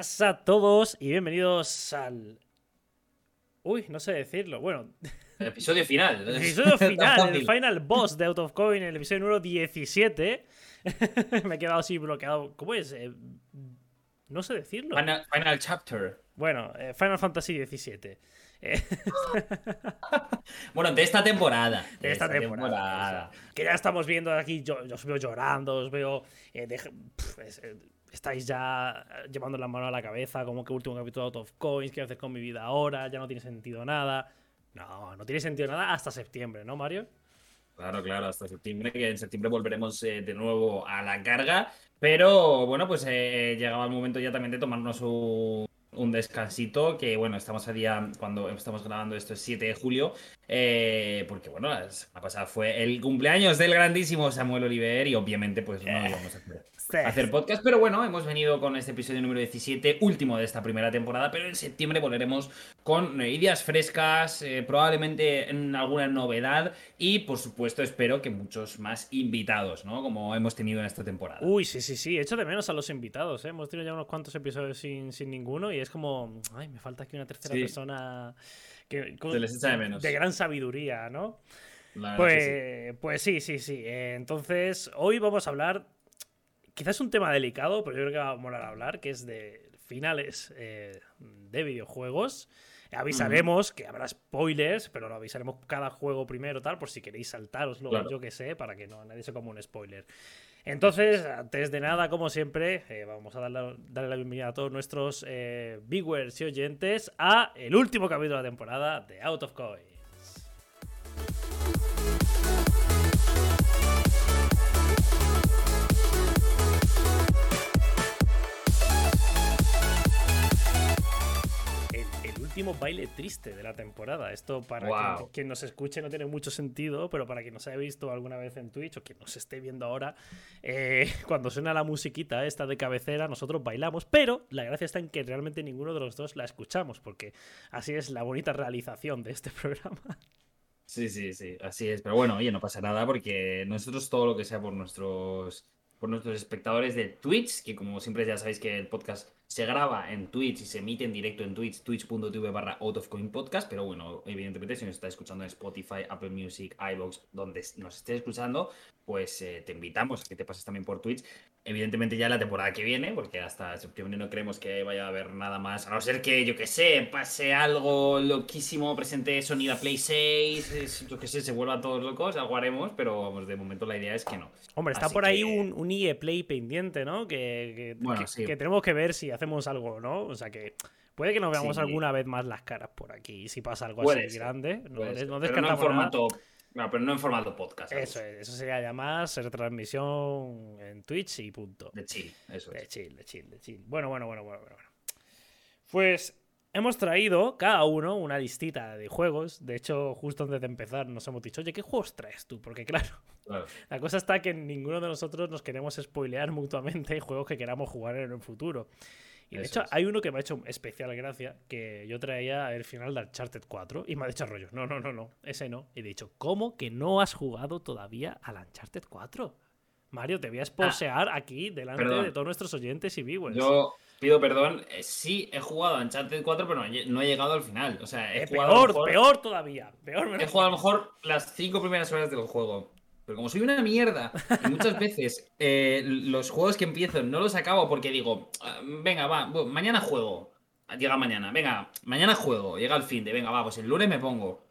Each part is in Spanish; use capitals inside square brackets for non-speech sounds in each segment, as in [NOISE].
buenas a todos y bienvenidos al. Uy, no sé decirlo. Bueno, El episodio final. [LAUGHS] el episodio [LAUGHS] final, el final boss de Out of Coin, el episodio número 17. [LAUGHS] Me he quedado así bloqueado. ¿Cómo es? Eh, no sé decirlo. Final, final chapter. Bueno, eh, Final Fantasy XVII. Eh, Bueno, de esta temporada. de esta temporada. Que ya estamos viendo aquí, yo, yo os veo llorando, os veo. eh, es- estáis ya llevando la mano a la cabeza, como que último capítulo Out of Coins, ¿qué haces con mi vida ahora? Ya no tiene sentido nada. No, no tiene sentido nada hasta septiembre, ¿no, Mario? Claro, claro, hasta septiembre, que en septiembre volveremos eh, de nuevo a la carga. Pero bueno, pues eh, llegaba el momento ya también de tomarnos un, descansito, que bueno, estamos a día, cuando estamos grabando esto es 7 de julio, eh, porque bueno, la semana fue el cumpleaños del grandísimo Samuel Oliver y obviamente pues no íbamos a hacer, hacer podcast, pero bueno, hemos venido con este episodio número 17, último de esta primera temporada, pero en septiembre volveremos con eh, ideas frescas, eh, probablemente en alguna novedad y por supuesto espero que muchos más invitados, ¿no? Como hemos tenido en esta temporada. Uy, sí, sí, sí. Echo de menos a los invitados, ¿eh? Hemos tenido ya unos cuantos episodios sin, sin ninguno y es como, ay, me falta aquí una tercera Sí. persona que, con- Se les echa de menos. de gran sabiduría, ¿no? Pues, sí. pues sí, sí, sí. Eh, entonces, hoy vamos a hablar. Quizás un tema delicado, pero yo creo que va a molar hablar, que es de finales eh, de videojuegos. Avisaremos que habrá spoilers, pero lo avisaremos cada juego primero, tal, por si queréis saltaros luego, Claro. yo que sé, para que no nadie se como un spoiler. Entonces, antes de nada, como siempre, eh, vamos a darle, darle la bienvenida a todos nuestros eh, viewers y oyentes a el último capítulo de la temporada de Out of Coins. Último baile triste de la temporada. Esto para quien nos escuche no tiene mucho sentido, pero para quien nos haya visto alguna vez en Twitch o quien nos esté viendo ahora, eh, [LAUGHS] cuando suena la musiquita esta de cabecera, nosotros bailamos, pero la gracia está en que realmente ninguno de los dos la escuchamos, porque así es la bonita realización de este [LAUGHS] programa. Sí, sí, sí, así es. Pero bueno, oye, no pasa nada porque nosotros todo lo que sea por nuestros, por nuestros espectadores de Twitch, que como siempre ya sabéis que el podcast se graba en Twitch y se emite en directo en Twitch, twitch.tv barra podcast, pero bueno, evidentemente si nos está escuchando en Spotify, Apple Music, iVoox, donde nos estés escuchando, pues eh, te invitamos a que te pases también por Twitch. Evidentemente ya la temporada que viene, porque hasta septiembre no creemos que vaya a haber nada más, a no ser que, yo que sé, pase algo loquísimo, presente Sony la Play 6, es- yo que sé, se vuelvan todos locos, algo haremos, pero vamos, de momento la idea es que no. Hombre, está Así por ahí un, un EA Play pendiente, ¿no? Que, que- Bueno, que- sí. que tenemos que ver si hacemos algo, ¿no? O sea que puede que nos veamos Sí. alguna vez más las caras por aquí, si pasa algo Puede así ser, grande. No, no pero no en descartamos nada. No, pero no en formato podcast. Eso es, eso sería ya más retransmisión en Twitch y punto. De chill, eso De es. chill, de chill, de chill. Bueno, bueno, bueno, bueno, bueno. bueno. Pues hemos traído cada uno una listita de juegos. De hecho, justo antes de empezar nos hemos dicho, oye, ¿qué juegos traes tú? Porque claro, Claro. la cosa está que ninguno de nosotros nos queremos spoilear mutuamente juegos que queramos jugar en el futuro. Y de Eso hecho, es. hay uno que me ha hecho especial gracia, que yo traía el final de Uncharted 4 y me ha dicho rollo, no, no, no, no, ese no. Y he dicho, ¿cómo que no has jugado todavía al Uncharted 4? Mario, te voy a esposear aquí delante Ah. Perdón. de todos nuestros oyentes y viewers. Yo pido perdón, eh, sí he jugado a Uncharted 4, pero no he, llegado al final. O sea, he Eh, jugado peor, mejor- peor todavía. Peor He jugado a lo mejor las cinco primeras horas del juego. Pero como soy una mierda, y muchas veces eh, los juegos que empiezo no los acabo porque digo, "Ah, venga, va, mañana juego. Llega mañana, venga, mañana juego. Llega el fin de, venga, va, pues el lunes me pongo.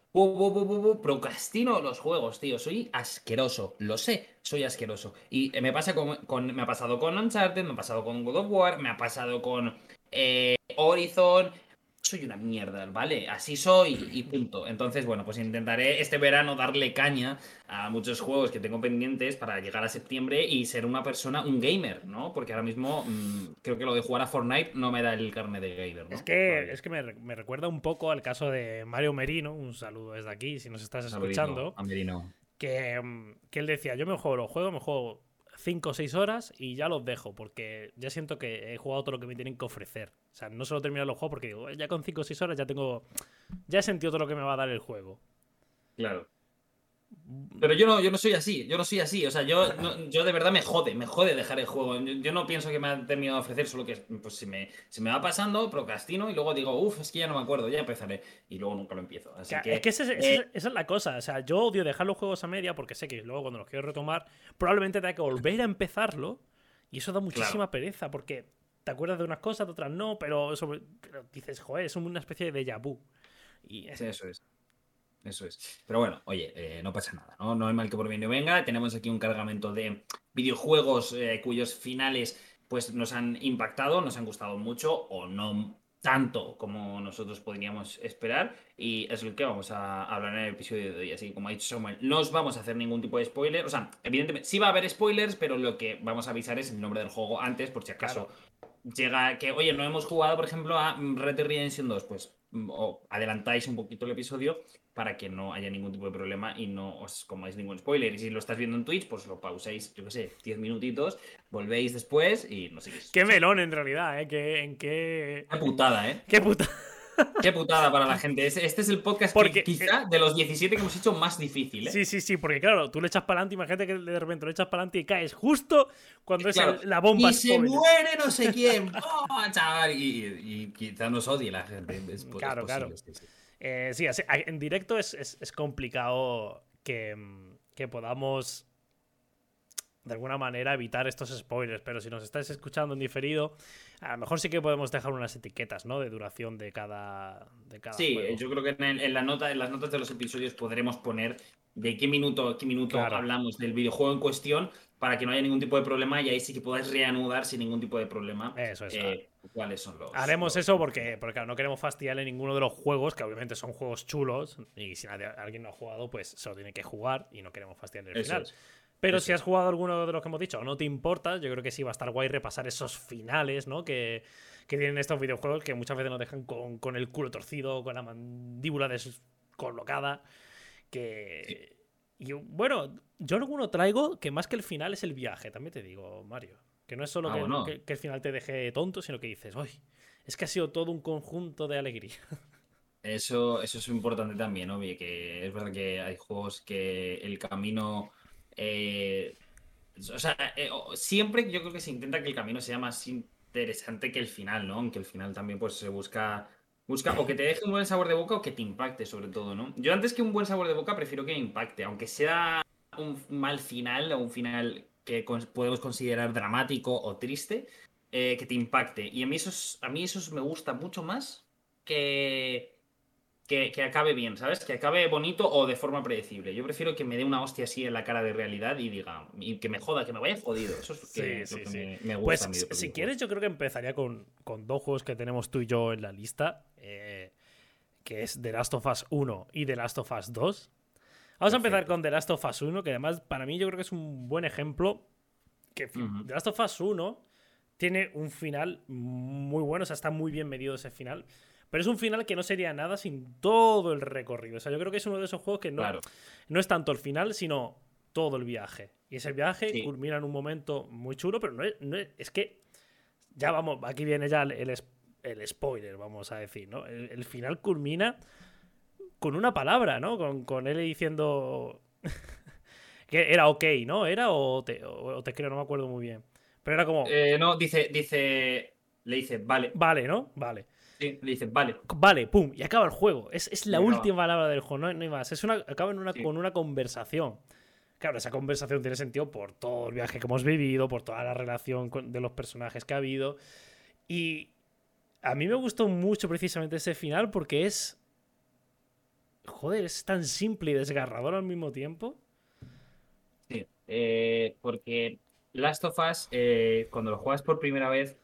Procrastino los juegos, tío. Soy asqueroso. Lo sé, soy asqueroso. Y me pasa con, con- me ha pasado con Uncharted, me ha pasado con God of War, me ha pasado con eh, Horizon. Soy una mierda, ¿vale? Así soy y punto. Entonces, bueno, pues intentaré este verano darle caña a muchos juegos que tengo pendientes para llegar a septiembre y ser una persona, un gamer, ¿no? Porque ahora mismo mm, creo que lo de jugar a Fortnite no me da el carne de gamer, ¿no? Es que, es que me, re- me recuerda un poco al caso de Mario Merino, un saludo desde aquí si nos estás escuchando, Amerino. que, mm, que él decía, yo me juego los juegos, me juego 5 o 6 horas y ya los dejo, porque ya siento que he jugado todo lo que me tienen que ofrecer. O sea, no solo terminar los juegos porque digo, ya con 5 o 6 horas ya tengo, ya he sentido todo lo que me va a dar el juego. Claro. Pero yo no, yo no soy así, yo no soy así. O sea, yo, yo de verdad me jode, me jode dejar el juego. Yo, no pienso que me ha terminado de ofrecer, solo que pues, se, me, se me va pasando, procrastino y luego digo, uff, es que ya no me acuerdo, ya empezaré. Y luego nunca lo empiezo. Así que, es que eh, esa, es la cosa. O sea, yo odio dejar los juegos a media porque sé que luego cuando los quiero retomar, probablemente tenga que volver a empezarlo. Y eso da muchísima pereza porque te acuerdas de unas cosas, de otras no, pero, pero dices, joder, es una especie de déjà vu. Y eso es. Eso es. Pero bueno, oye, eh, no pasa nada, ¿no? No hay mal que por bien no venga. Tenemos aquí un cargamento de videojuegos eh, cuyos finales pues nos han impactado, nos han gustado mucho o no tanto como nosotros podríamos esperar. Y es lo que vamos a hablar en el episodio de hoy. Así que, como ha dicho Samuel, no os vamos a hacer ningún tipo de spoiler. O sea, evidentemente sí va a haber spoilers, pero lo que vamos a avisar es el nombre del juego antes, por si acaso llega que, oye, no hemos jugado, por ejemplo, a Red Dead Redemption 2, pues o adelantáis un poquito el episodio para que no haya ningún tipo de problema y no os comáis ningún spoiler. Y si lo estás viendo en Twitch, pues lo pauséis, yo qué sé, 10 minutitos, volvéis después y no seguís. Qué melón en realidad, ¿eh? ¿Qué, en qué... Qué putada, ¿eh? Qué putada. [LAUGHS] Qué putada para la gente. Este es el podcast porque, quizá de los 17 que hemos hecho más difícil. ¿eh? Sí, sí, sí, porque claro, tú le echas para adelante, imagínate que de repente lo echas para adelante y caes justo cuando es la bomba. Y se muere no sé quién. [LAUGHS] ¡Oh, chaval! Y, quizá nos odie la gente. claro, claro. Eh, sí, en directo es, complicado que, que podamos de alguna manera evitar estos spoilers, pero si nos estáis escuchando en diferido, a lo mejor sí que podemos dejar unas etiquetas, ¿no? De duración de cada, de cada Sí, yo creo que en, la nota, en las notas de los episodios podremos poner de qué minuto, qué minuto hablamos del videojuego en cuestión para que no haya ningún tipo de problema y ahí sí que podáis reanudar sin ningún tipo de problema. Eso es. Eh, ¿Cuáles son los? Haremos eso porque, porque claro, no queremos fastidiarle ninguno de los juegos, que obviamente son juegos chulos y si alguien no ha jugado, pues se lo tiene que jugar y no queremos fastidiarle el final. Pero si has jugado alguno de los que hemos dicho o no te importa, yo creo que sí va a estar guay repasar esos finales, ¿no? Que, tienen estos videojuegos que muchas veces nos dejan con, el culo torcido, con la mandíbula descolocada. Que. Y bueno, yo alguno traigo que más que el final es el viaje, también te digo, Mario. Que no es solo ah, que, el final te deje tonto, sino que dices, uy, es que ha sido todo un conjunto de alegría. [LAUGHS] Eso, eso es importante también, ¿no? Que es verdad que hay juegos que el camino eh, o sea, eh, siempre yo creo que se intenta que el camino sea más interesante que el final, ¿no? Aunque el final también pues se busca busca o que te deje un buen sabor de boca o que te impacte sobre todo, ¿no? Yo antes que un buen sabor de boca prefiero que impacte, aunque sea un mal final o un final que podemos considerar dramático o triste, eh, que te impacte. Y a mí eso, a mí eso me gusta mucho más que que, acabe bien, ¿sabes? Que acabe bonito o de forma predecible. Yo prefiero que me dé una hostia así en la cara de realidad y diga, y que me joda, que me vaya jodido. Eso es lo que, Me, gusta. Pues si quieres, yo creo que empezaría con, dos juegos que tenemos tú y yo en la lista, eh, que es The Last of Us 1 y The Last of Us 2. Vamos a empezar con The Last of Us 1, que además para mí yo creo que es un buen ejemplo. Que The Last of Us 1 tiene un final muy bueno, o sea, está muy bien medido ese final. Pero es un final que no sería nada sin todo el recorrido. O sea, yo creo que es uno de esos juegos que no, no es tanto el final, sino todo el viaje. Y ese viaje culmina en un momento muy chulo, pero no es, es, que. Ya vamos, aquí viene ya el, el, spoiler, vamos a decir, ¿no? El, final culmina con una palabra, ¿no? Con, con él diciendo. [LAUGHS] que era ok, ¿no? ¿Era o te, o te creo? No me acuerdo muy bien. Pero era como. Eh, no, dice, dice. Le dice, vale. Vale, ¿no? Vale. Sí, le dices, vale. Vale, pum, y acaba el juego. Es, la última palabra del juego, no, hay más. Es una, acaba en una, con una conversación. Claro, esa conversación tiene sentido por todo el viaje que hemos vivido, por toda la relación de los personajes que ha habido. Y a mí me gustó mucho precisamente ese final porque es. Joder, es tan simple y desgarrador al mismo tiempo. Sí, eh, porque Last of Us, eh, cuando lo juegas por primera vez,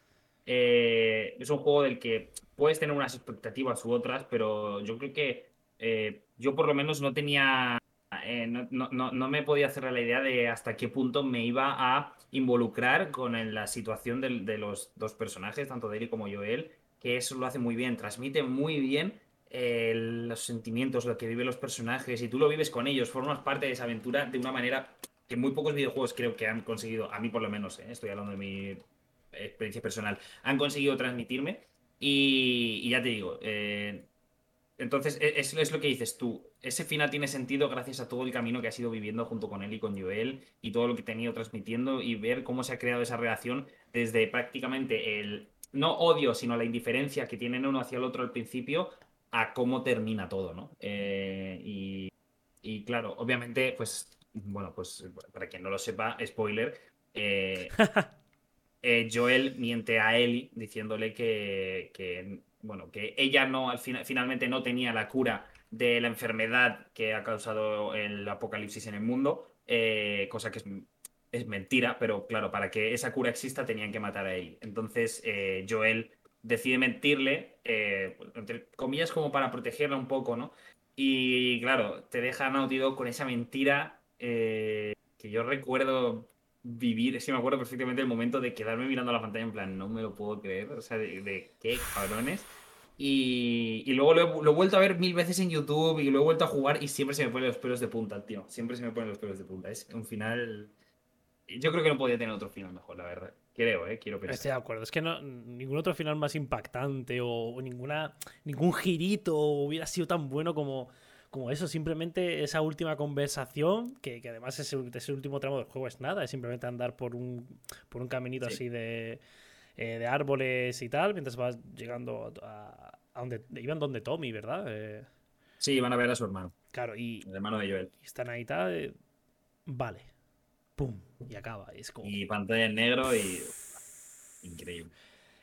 eh, es un juego del que puedes tener unas expectativas u otras, pero yo creo que eh, yo por lo menos no tenía, eh, no, me podía hacer la idea de hasta qué punto me iba a involucrar con la situación de, los dos personajes, tanto de como Joel, que eso lo hace muy bien, transmite muy bien los sentimientos, lo que viven los personajes, y tú lo vives con ellos, formas parte de esa aventura de una manera que muy pocos videojuegos creo que han conseguido, a mí por lo menos, estoy hablando de mi experiencia personal, han conseguido transmitirme. Y, ya te digo, eh, entonces, e, es, es, lo que dices tú. Ese final tiene sentido gracias a todo el camino que has ido viviendo junto con él y con Joel y todo lo que te han transmitiendo y ver cómo se ha creado esa relación desde prácticamente el, no odio, sino la indiferencia que tienen uno hacia el otro al principio a cómo termina todo, ¿no? Eh, y, y, claro, obviamente, pues, bueno, pues para quien no lo sepa, spoiler, eh, [LAUGHS] eh, Joel miente a Ellie diciéndole que, bueno, que ella no, al final, finalmente no tenía la cura de la enfermedad que ha causado el apocalipsis en el mundo, eh, cosa que es, mentira, pero claro, para que esa cura exista tenían que matar a él. Entonces eh, Joel decide mentirle, entre comillas, como para protegerla un poco, ¿no? Y claro, te deja Naughty con esa mentira que yo recuerdo vivir, que me acuerdo perfectamente el momento de quedarme mirando la pantalla en plan, no me lo puedo creer, o sea, de, qué cabrones. Y, y luego lo he, vuelto a ver mil veces en YouTube y lo he vuelto a jugar y siempre se me ponen los pelos de punta, tío. Siempre se me ponen los pelos de punta. Es un final... Yo creo que no podía tener otro final mejor, la verdad. Creo, ¿eh? Quiero pensar. Estoy de acuerdo. Es que no, ningún otro final más impactante o ninguna, ningún girito hubiera sido tan bueno como como eso, simplemente esa última conversación, que, además es el, último tramo del juego, es nada, es simplemente andar por un, por un caminito así de, eh, de árboles y tal, mientras vas llegando a, donde iban donde Tommy, ¿verdad? Eh, sí, iban a ver a su hermano. Claro, y. El hermano de Joel. Y están ahí tal. Eh, vale. Pum. Y acaba. Es como... y pantalla en negro y. Increíble.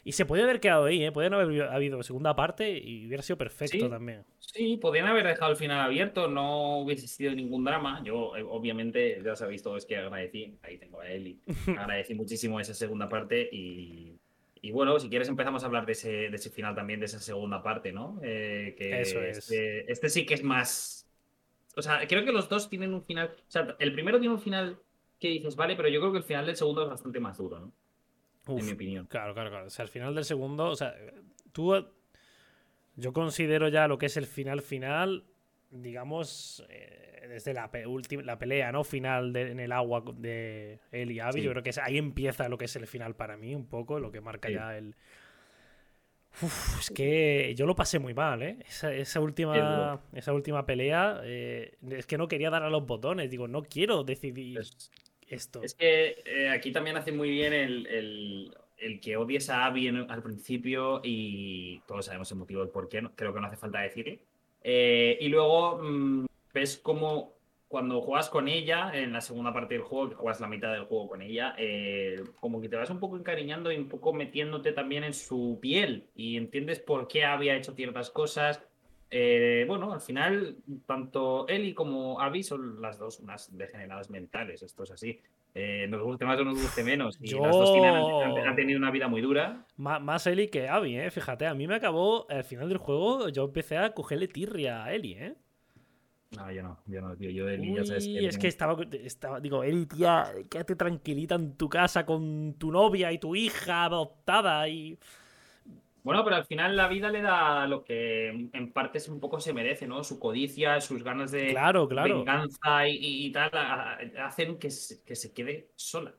Y se puede haber quedado ahí, ¿eh? Podrían haber habido segunda parte y hubiera sido perfecto también. Sí, podrían haber dejado el final abierto, no hubiese sido ningún drama. Yo, eh, obviamente, ya sabéis todos que agradecí, ahí tengo a Eli, [LAUGHS] agradecí muchísimo esa segunda parte y, y, bueno, si quieres empezamos a hablar de ese, de ese final también, de esa segunda parte, ¿no? Eh, que Eso es. Este, este, sí que es más... O sea, creo que los dos tienen un final... O sea, el primero tiene un final que dices, vale, pero yo creo que el final del segundo es bastante más duro, ¿no? En mi opinión. Claro, claro, claro. O sea, al final del segundo, o sea, tú. Yo considero ya lo que es el final final, digamos, eh, desde la, la pelea, ¿no? Final en el agua de él y Abby. Yo creo que ahí empieza lo que es el final para mí, un poco, lo que marca ya el. Uf, es que yo lo pasé muy mal, ¿eh? Esa, última, esa última pelea, eh, es que no quería dar a los botones. Digo, no quiero decidir. Es que eh, aquí también hace muy bien el, que odies a Abby al principio y todos sabemos el motivo del por qué, creo que no hace falta decirlo. Eh, y luego mm, ves como cuando juegas con ella en la segunda parte del juego, que juegas la mitad del juego con ella, eh, como que te vas un poco encariñando y un poco metiéndote también en su piel y entiendes por qué había hecho ciertas cosas eh, bueno, al final, tanto Eli como Abby son las dos unas degeneradas mentales, esto es así. Eh, nos guste más o nos guste menos. Y las dos han, tenido una vida muy dura. más Eli que Abby, ¿eh? Fíjate, a mí me acabó, al final del juego, yo empecé a cogerle tirria a Eli, ¿eh? No, yo no, yo no, tío. Yo Eli, ya sabes que. Es que estaba, estaba, digo, Eli, tía, quédate tranquilita en tu casa con tu novia y tu hija adoptada y. Bueno, pero al final la vida le da lo que en partes un poco se merece, ¿no? Su codicia, sus ganas de venganza y, tal, hacen que se, que se quede sola.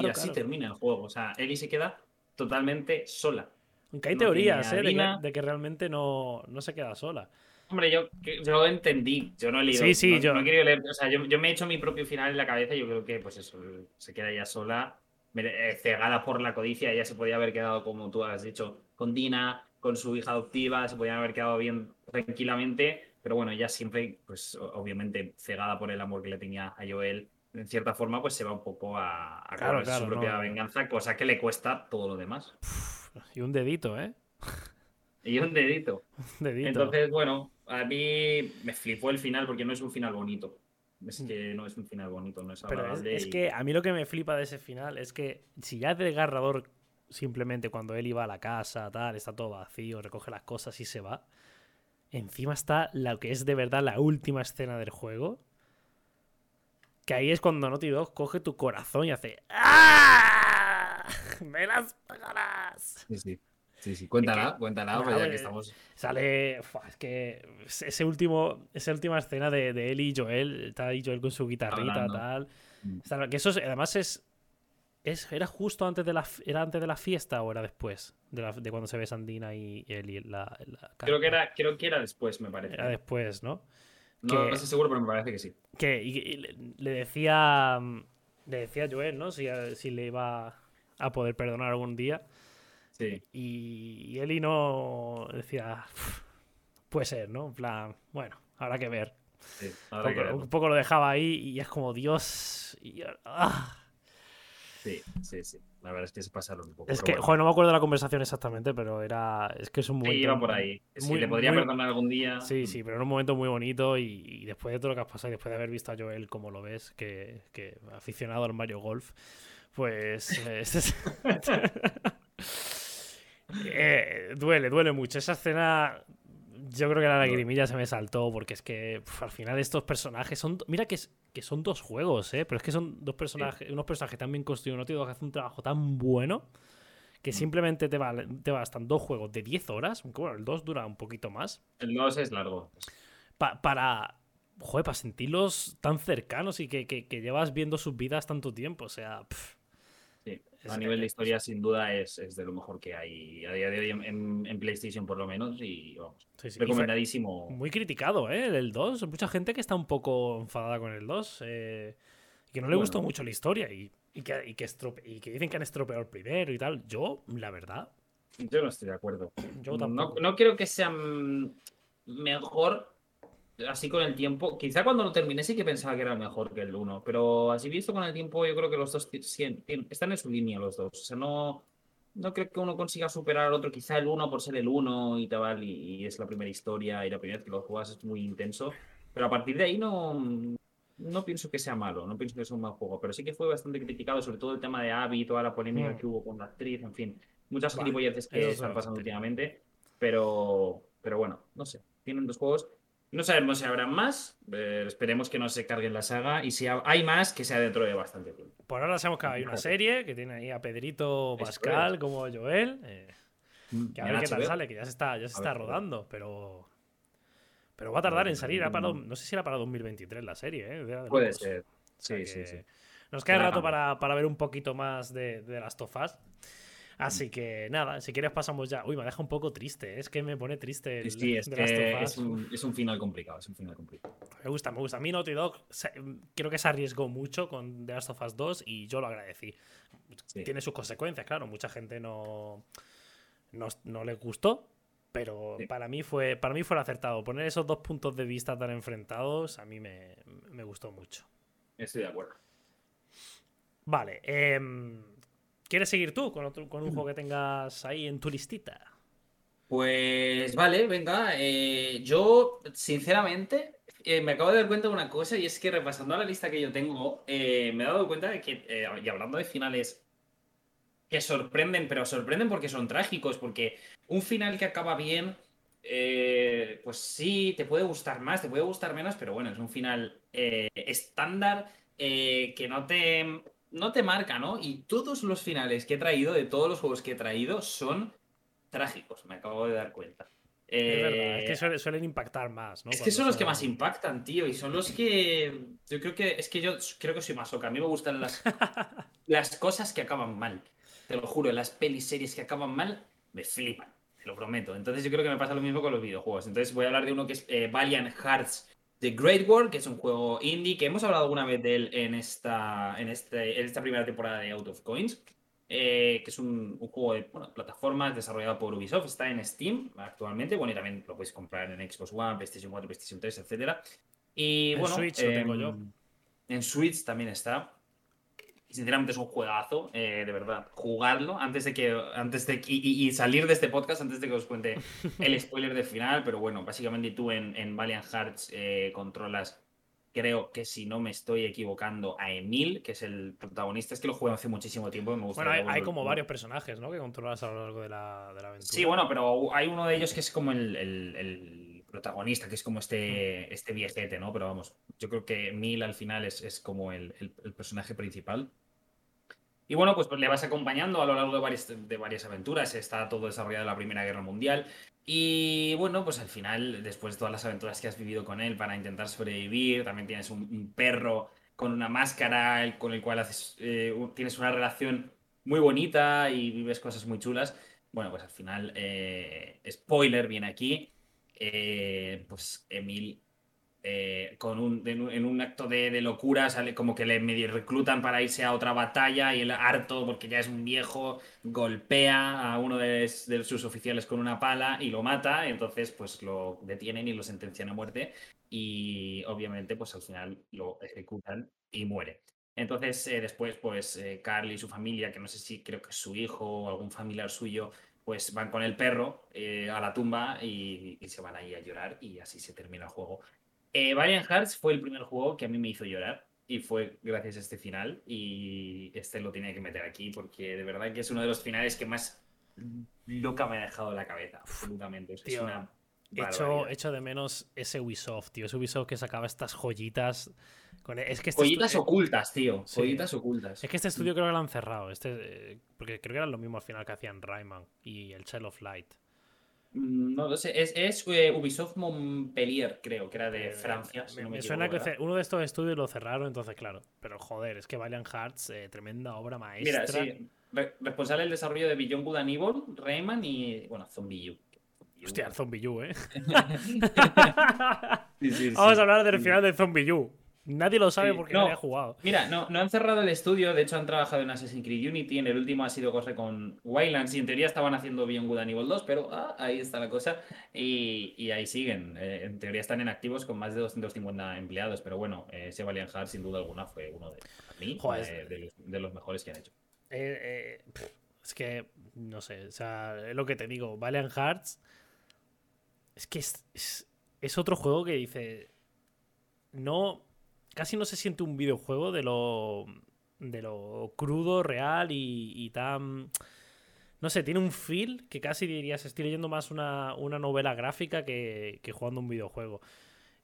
y así termina el juego. O sea, Ellie se queda totalmente sola. Aunque hay teorías, ¿eh? De que, realmente no, se queda sola. Hombre, yo, yo entendí, yo no he leído. Sí, sí, yo. No he leer, o sea, yo, yo, me he hecho mi propio final en la cabeza y yo creo que, pues eso, se queda ya sola eh, cegada por la codicia, ella se podía haber quedado, como tú has dicho, con Dina, con su hija adoptiva, se podían haber quedado bien tranquilamente, pero bueno, ella siempre, pues obviamente cegada por el amor que le tenía a Joel, en cierta forma, pues se va un poco a, a su propia venganza, cosa que le cuesta todo lo demás. y un dedito, ¿eh? Y un dedito. [LAUGHS] un dedito. Entonces, bueno, a mí me flipó el final porque no es un final bonito. Es que no es un final bonito, no es Pero es, que a mí lo que me flipa de ese final es que si ya es desgarrador simplemente cuando él iba a la casa, tal, está todo vacío, recoge las cosas y se va. Encima está lo que es de verdad la última escena del juego. Que ahí es cuando Naughty Dog coge tu corazón y hace ¡Ah! ¡Me las pagarás! Sí, sí. Sí, sí, cuéntala, cuéntala, pues ya que estamos. Sale. es que ese último, esa última escena de, de él y Joel, está ahí Joel con su guitarrita, tal. Mm. que eso además es. Es, ¿Era justo antes de la era antes de la fiesta o era después? De, la- de cuando se ve Sandina y él y la, la- Creo que era, creo que era después, me parece. Era después, ¿no? No, que- no estoy seguro, pero me parece que sí. Que y- y le, le decía. mm, Le decía Joel, ¿no? Si, si le iba a poder perdonar algún día. Sí. Y, y Eli no decía. "Uf, Puede ser, ¿no? En plan, bueno, habrá que ver. sí. Un Habrá que poco, verlo. un poco lo dejaba ahí y es como, Dios. y- ah. Sí, sí, sí. La verdad es que se pasaron un poco. Es que, bueno. joder, no me acuerdo de la conversación exactamente, pero era. Es que es un Sí, momento. iba por ahí. Si muy- le podría muy- perdonar algún día. Sí, sí, pero en un momento muy bonito y, y después de todo lo que has pasado y después de haber visto a Joel como lo ves, que, que aficionado al Mario Golf, pues [LAUGHS] eh, [LAUGHS] Eh, duele, duele mucho. Esa escena, yo creo que la lagrimilla se me saltó porque es que uf, al final estos personajes son, mira que, es- que son dos juegos, ¿eh? pero es que son dos personajes, unos personajes tan bien construidos, uno tío que hace un trabajo tan bueno que simplemente te, vale- te bastan dos juegos de 10 horas, bueno, el 2 dura un poquito más El 2 es largo. pa- para, joder, para sentirlos tan cercanos y que, que- que llevas viendo sus vidas tanto tiempo. O sea, Sí. Es- A nivel de historia, sin duda, es, es de lo mejor que hay a día de hoy en, en- en PlayStation, por lo menos. Y vamos, sí, sí. Y fue recomendadísimo. muy criticado, ¿eh? El 2. Mucha gente que está un poco enfadada con el 2. eh, y que no le Bueno. gustó mucho la historia y, y que, y, que estrope- y que dicen que han estropeado el primero y tal. Yo, la verdad, Yo no estoy de acuerdo. yo No, tampoco. no creo que sea mejor así con el tiempo. Quizá cuando lo terminé sí que pensaba que era mejor que el 1, pero así visto con el tiempo yo creo que los dos están en su línea los dos. O sea, no, no creo que uno consiga superar al otro. Quizá el 1 por ser el 1 y tal, y, y es la primera historia y la primera vez que lo juegas es muy intenso. Pero a partir de ahí no, no pienso que sea malo, no pienso que sea un mal juego, pero sí que fue bastante criticado, sobre todo el tema de Abby, toda la polémica Mm. que hubo con la actriz, en fin, muchas Vale, gilipolleces que están pasando últimamente, pero, pero bueno, no sé, tienen dos juegos. No sabemos si habrá más, eh, esperemos que no se carguen la saga y si ha- hay más, que sea dentro de bastante tiempo. Por ahora sabemos que hay una serie que tiene ahí a Pedrito Pascal es. como Joel. eh, que a ver qué tal HBO. sale, que ya se está, ya se está ver, rodando, pero. Pero va a tardar en salir. mm. no sé si era para 2023 la serie, ¿eh? Puede ser. O sea Sí, sí, sí. Nos queda rato para, para ver un poquito más de, de las tofas. Así que nada, si quieres pasamos ya. Uy, me deja un poco triste, ¿eh? es que me pone triste el Sí, es, que es, un, es un final complicado, es un final complicado. Me gusta, me gusta. A mí Naughty Dog se- creo que se arriesgó mucho con The Last of Us 2 y yo lo agradecí. Sí. Tiene sus consecuencias, claro. Mucha gente no, no, no le gustó, pero Sí. para, mí fue, para mí fue acertado. Poner esos dos puntos de vista tan enfrentados a mí me, me gustó mucho. Estoy de acuerdo. Vale. em, ¿Quieres seguir tú con, otro, con un juego que tengas ahí en tu listita? Pues vale, venga. eh, yo, sinceramente, eh, me acabo de dar cuenta de una cosa y es que repasando la lista que yo tengo, eh, me he dado cuenta de que, eh, y hablando de finales que sorprenden, pero sorprenden porque son trágicos, porque un final que acaba bien, eh, pues sí, te puede gustar más, te puede gustar menos, pero bueno, es un final eh, estándar eh, que no te, no te marca, ¿no? Y todos los finales que he traído, de todos los juegos que he traído, son trágicos, me acabo de dar cuenta. es verdad, Eh, es que suele- suelen impactar más, ¿no? es que son los que más impactan, tío, y son los que yo creo que es que yo creo que soy masoca. A mí me gustan las, [LAUGHS] las cosas que acaban mal. Te lo juro, las pelis series que acaban mal me flipan, te lo prometo. Entonces yo creo que me pasa lo mismo con los videojuegos. Entonces voy a hablar de uno que es eh, Valiant Hearts The Great War, que es un juego indie que hemos hablado alguna vez de él en esta, en este, en esta primera temporada de Out of Coins. eh, que es un, un juego de bueno, plataformas desarrollado por Ubisoft, está en Steam actualmente, bueno, y también lo podéis comprar en Xbox One, PlayStation 4, PlayStation 3, etcétera. Y En bueno, Switch lo tengo em, yo. En Switch también está. Sinceramente es un juegazo, eh, de verdad. Jugarlo antes de que. Antes de, y, y- y salir de este podcast antes de que os cuente [LAUGHS] el spoiler del final. Pero bueno, básicamente tú en, en Valiant Hearts eh, controlas. Creo que si no me estoy equivocando, a Emil, que es el protagonista. Es que lo juego hace muchísimo tiempo y me gusta. Bueno, hay, hay como varios personajes, ¿no? Que controlas a lo largo de la, de la aventura. Sí, bueno, pero hay uno de ellos que es como el, el- el protagonista, que es como este, este viejete, ¿no? Pero vamos, yo creo que Mil al final es, es como el, el- el personaje principal. Y bueno, pues, pues le vas acompañando a lo largo de varias, de varias aventuras. Está todo desarrollado en la Primera Guerra Mundial. Y bueno, pues al final, después de todas las aventuras que has vivido con él para intentar sobrevivir, también tienes un, perro con una máscara con el cual eh, tienes una relación muy bonita y vives cosas muy chulas. Bueno, pues al final, eh, spoiler viene aquí, eh, pues Emil eh, con un, en un acto de, locura, sale como que le medio reclutan para irse a otra batalla y él harto, porque ya es un viejo, golpea a uno de, sus oficiales con una pala y lo mata, entonces pues lo detienen y lo sentencian a muerte y obviamente pues al final lo ejecutan y muere. Entonces eh, después pues eh, Carl y su familia, que no sé si creo que es su hijo o algún familiar suyo, pues van con el perro a la tumba y, y, se van ahí a llorar y así se termina el juego. Eh, Valiant Hearts fue el primer juego que a mí me hizo llorar y fue gracias a este final y este lo tenía que meter aquí porque de verdad que es uno de los finales que más loca me ha dejado la cabeza, absolutamente. Es una Hecho, de menos ese Ubisoft, tío. Ese Ubisoft que sacaba estas joyitas. Con... Es que este joyitas ocultas, tío. Joyitas ocultas. Es que este estudio creo que lo han cerrado. Este... Eh, porque creo que era lo mismo al final que hacían Rayman y el Child of Light. Mm, no lo sé, es, eh, Ubisoft Montpellier, creo, que era de eh, Francia. me, suena que uno de estos estudios lo cerraron, entonces, claro. Pero joder, es que Valiant Hearts, eh, tremenda obra maestra. Mira, sí. responsable del desarrollo de Beyond Good and Evil, Rayman y, bueno, Zombie U. Hostia, Zombie U, ¿eh? [LAUGHS] [LAUGHS] Vamos a hablar del final de Zombie U. Nadie lo sabe porque no, había jugado. Mira, no, no han cerrado el estudio, de hecho han trabajado en Assassin's Creed Unity, en el último ha sido cosa con Wildlands y en teoría estaban haciendo Beyond Good and Evil 2, pero ah, ahí está la cosa y, ahí siguen. Eh, en teoría están en activos con más de 250 empleados, pero bueno, eh, ese Valiant Hearts sin duda alguna fue uno de, mí, de, los, mejores que han hecho. Eh, es que, no sé, o sea, es lo que te digo, Valiant Hearts es que es, es otro juego que dice... No, casi no se siente un videojuego de lo, de lo crudo, real y, tan... No sé, tiene un feel que casi dirías, estoy leyendo más una, novela gráfica que, jugando un videojuego.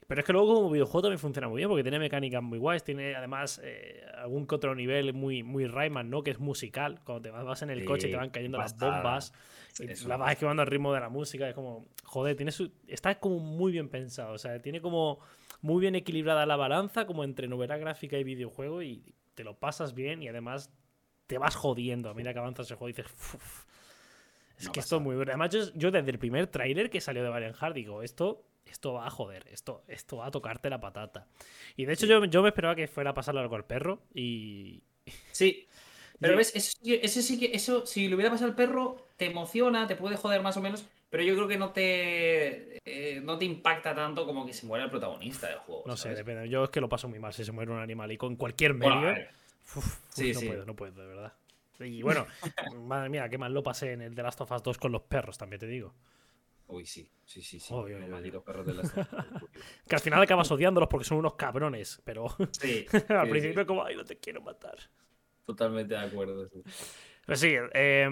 Pero es que luego como videojuego también funciona muy bien porque tiene mecánicas muy guays, tiene además eh, algún que otro nivel muy, muy Rayman, ¿no? Que es musical, cuando te vas en el coche y te van cayendo las bombas y la vas esquivando al ritmo de la música, es como, joder, tiene su, está como muy bien pensado, o sea, tiene como muy bien equilibrada la balanza, como entre novela gráfica y videojuego, y te lo pasas bien y además te vas jodiendo a medida que avanzas el juego y dices, es que esto es muy duro. Además, yo, desde el primer tráiler que salió de Valiant Heart digo, esto, esto va a joder, esto, esto va a tocarte la patata. Y de hecho, yo, yo me esperaba que fuera a pasarle algo al perro y. Sí. Pero ves, eso, sí que, eso, si le hubiera pasado al perro, te emociona, te puede joder más o menos, pero yo creo que no te, eh, no te impacta tanto como que se muera el protagonista del juego. No sé, depende. Yo es que lo paso muy mal si se muere un animal y con cualquier medio. sí, no puedo, no puedo, de verdad. Y bueno, [LAUGHS] madre mía, qué mal lo pasé en el The Last of Us 2 con los perros, también te digo. Uy, sí, sí, sí, sí. malditos perros de Last [LAUGHS] que al final acabas odiándolos porque son unos cabrones, pero sí, [LAUGHS] al principio como, ay, no te quiero matar. Totalmente de acuerdo. Pues sí, eh,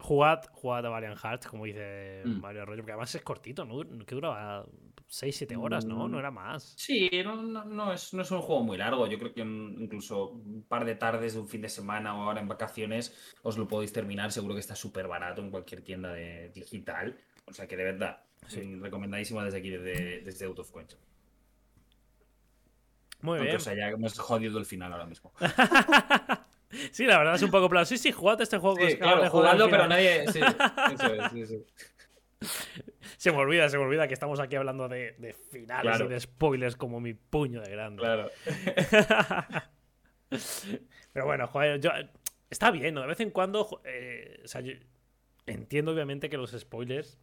Jugad, jugad a Valiant Hearts, como dice mm. Mario Arroyo, porque además es cortito, ¿no? Que duraba 6-7 horas, ¿no? No era más. Sí, no, no, es, no, es, un juego muy largo. Yo creo que incluso un par de tardes de un fin de semana o ahora en vacaciones os lo podéis terminar. Seguro que está súper barato en cualquier tienda de digital. O sea que de verdad, recomendadísimo desde aquí, desde, desde Out of Coins. Muy bien. O sea, ya hemos jodido el final ahora mismo. [LAUGHS] Sí, la verdad es un poco plan. Sí, sí, jugad este juego. Sí, claro, jugando, pero nadie. Sí, [LAUGHS] eso es, sí, sí. Se me olvida, se me olvida que estamos aquí hablando de, finales y de spoilers como mi puño de grande. Claro. [LAUGHS] pero bueno, joder, yo, está bien, ¿no? De vez en cuando. Eh, o sea, entiendo obviamente que los spoilers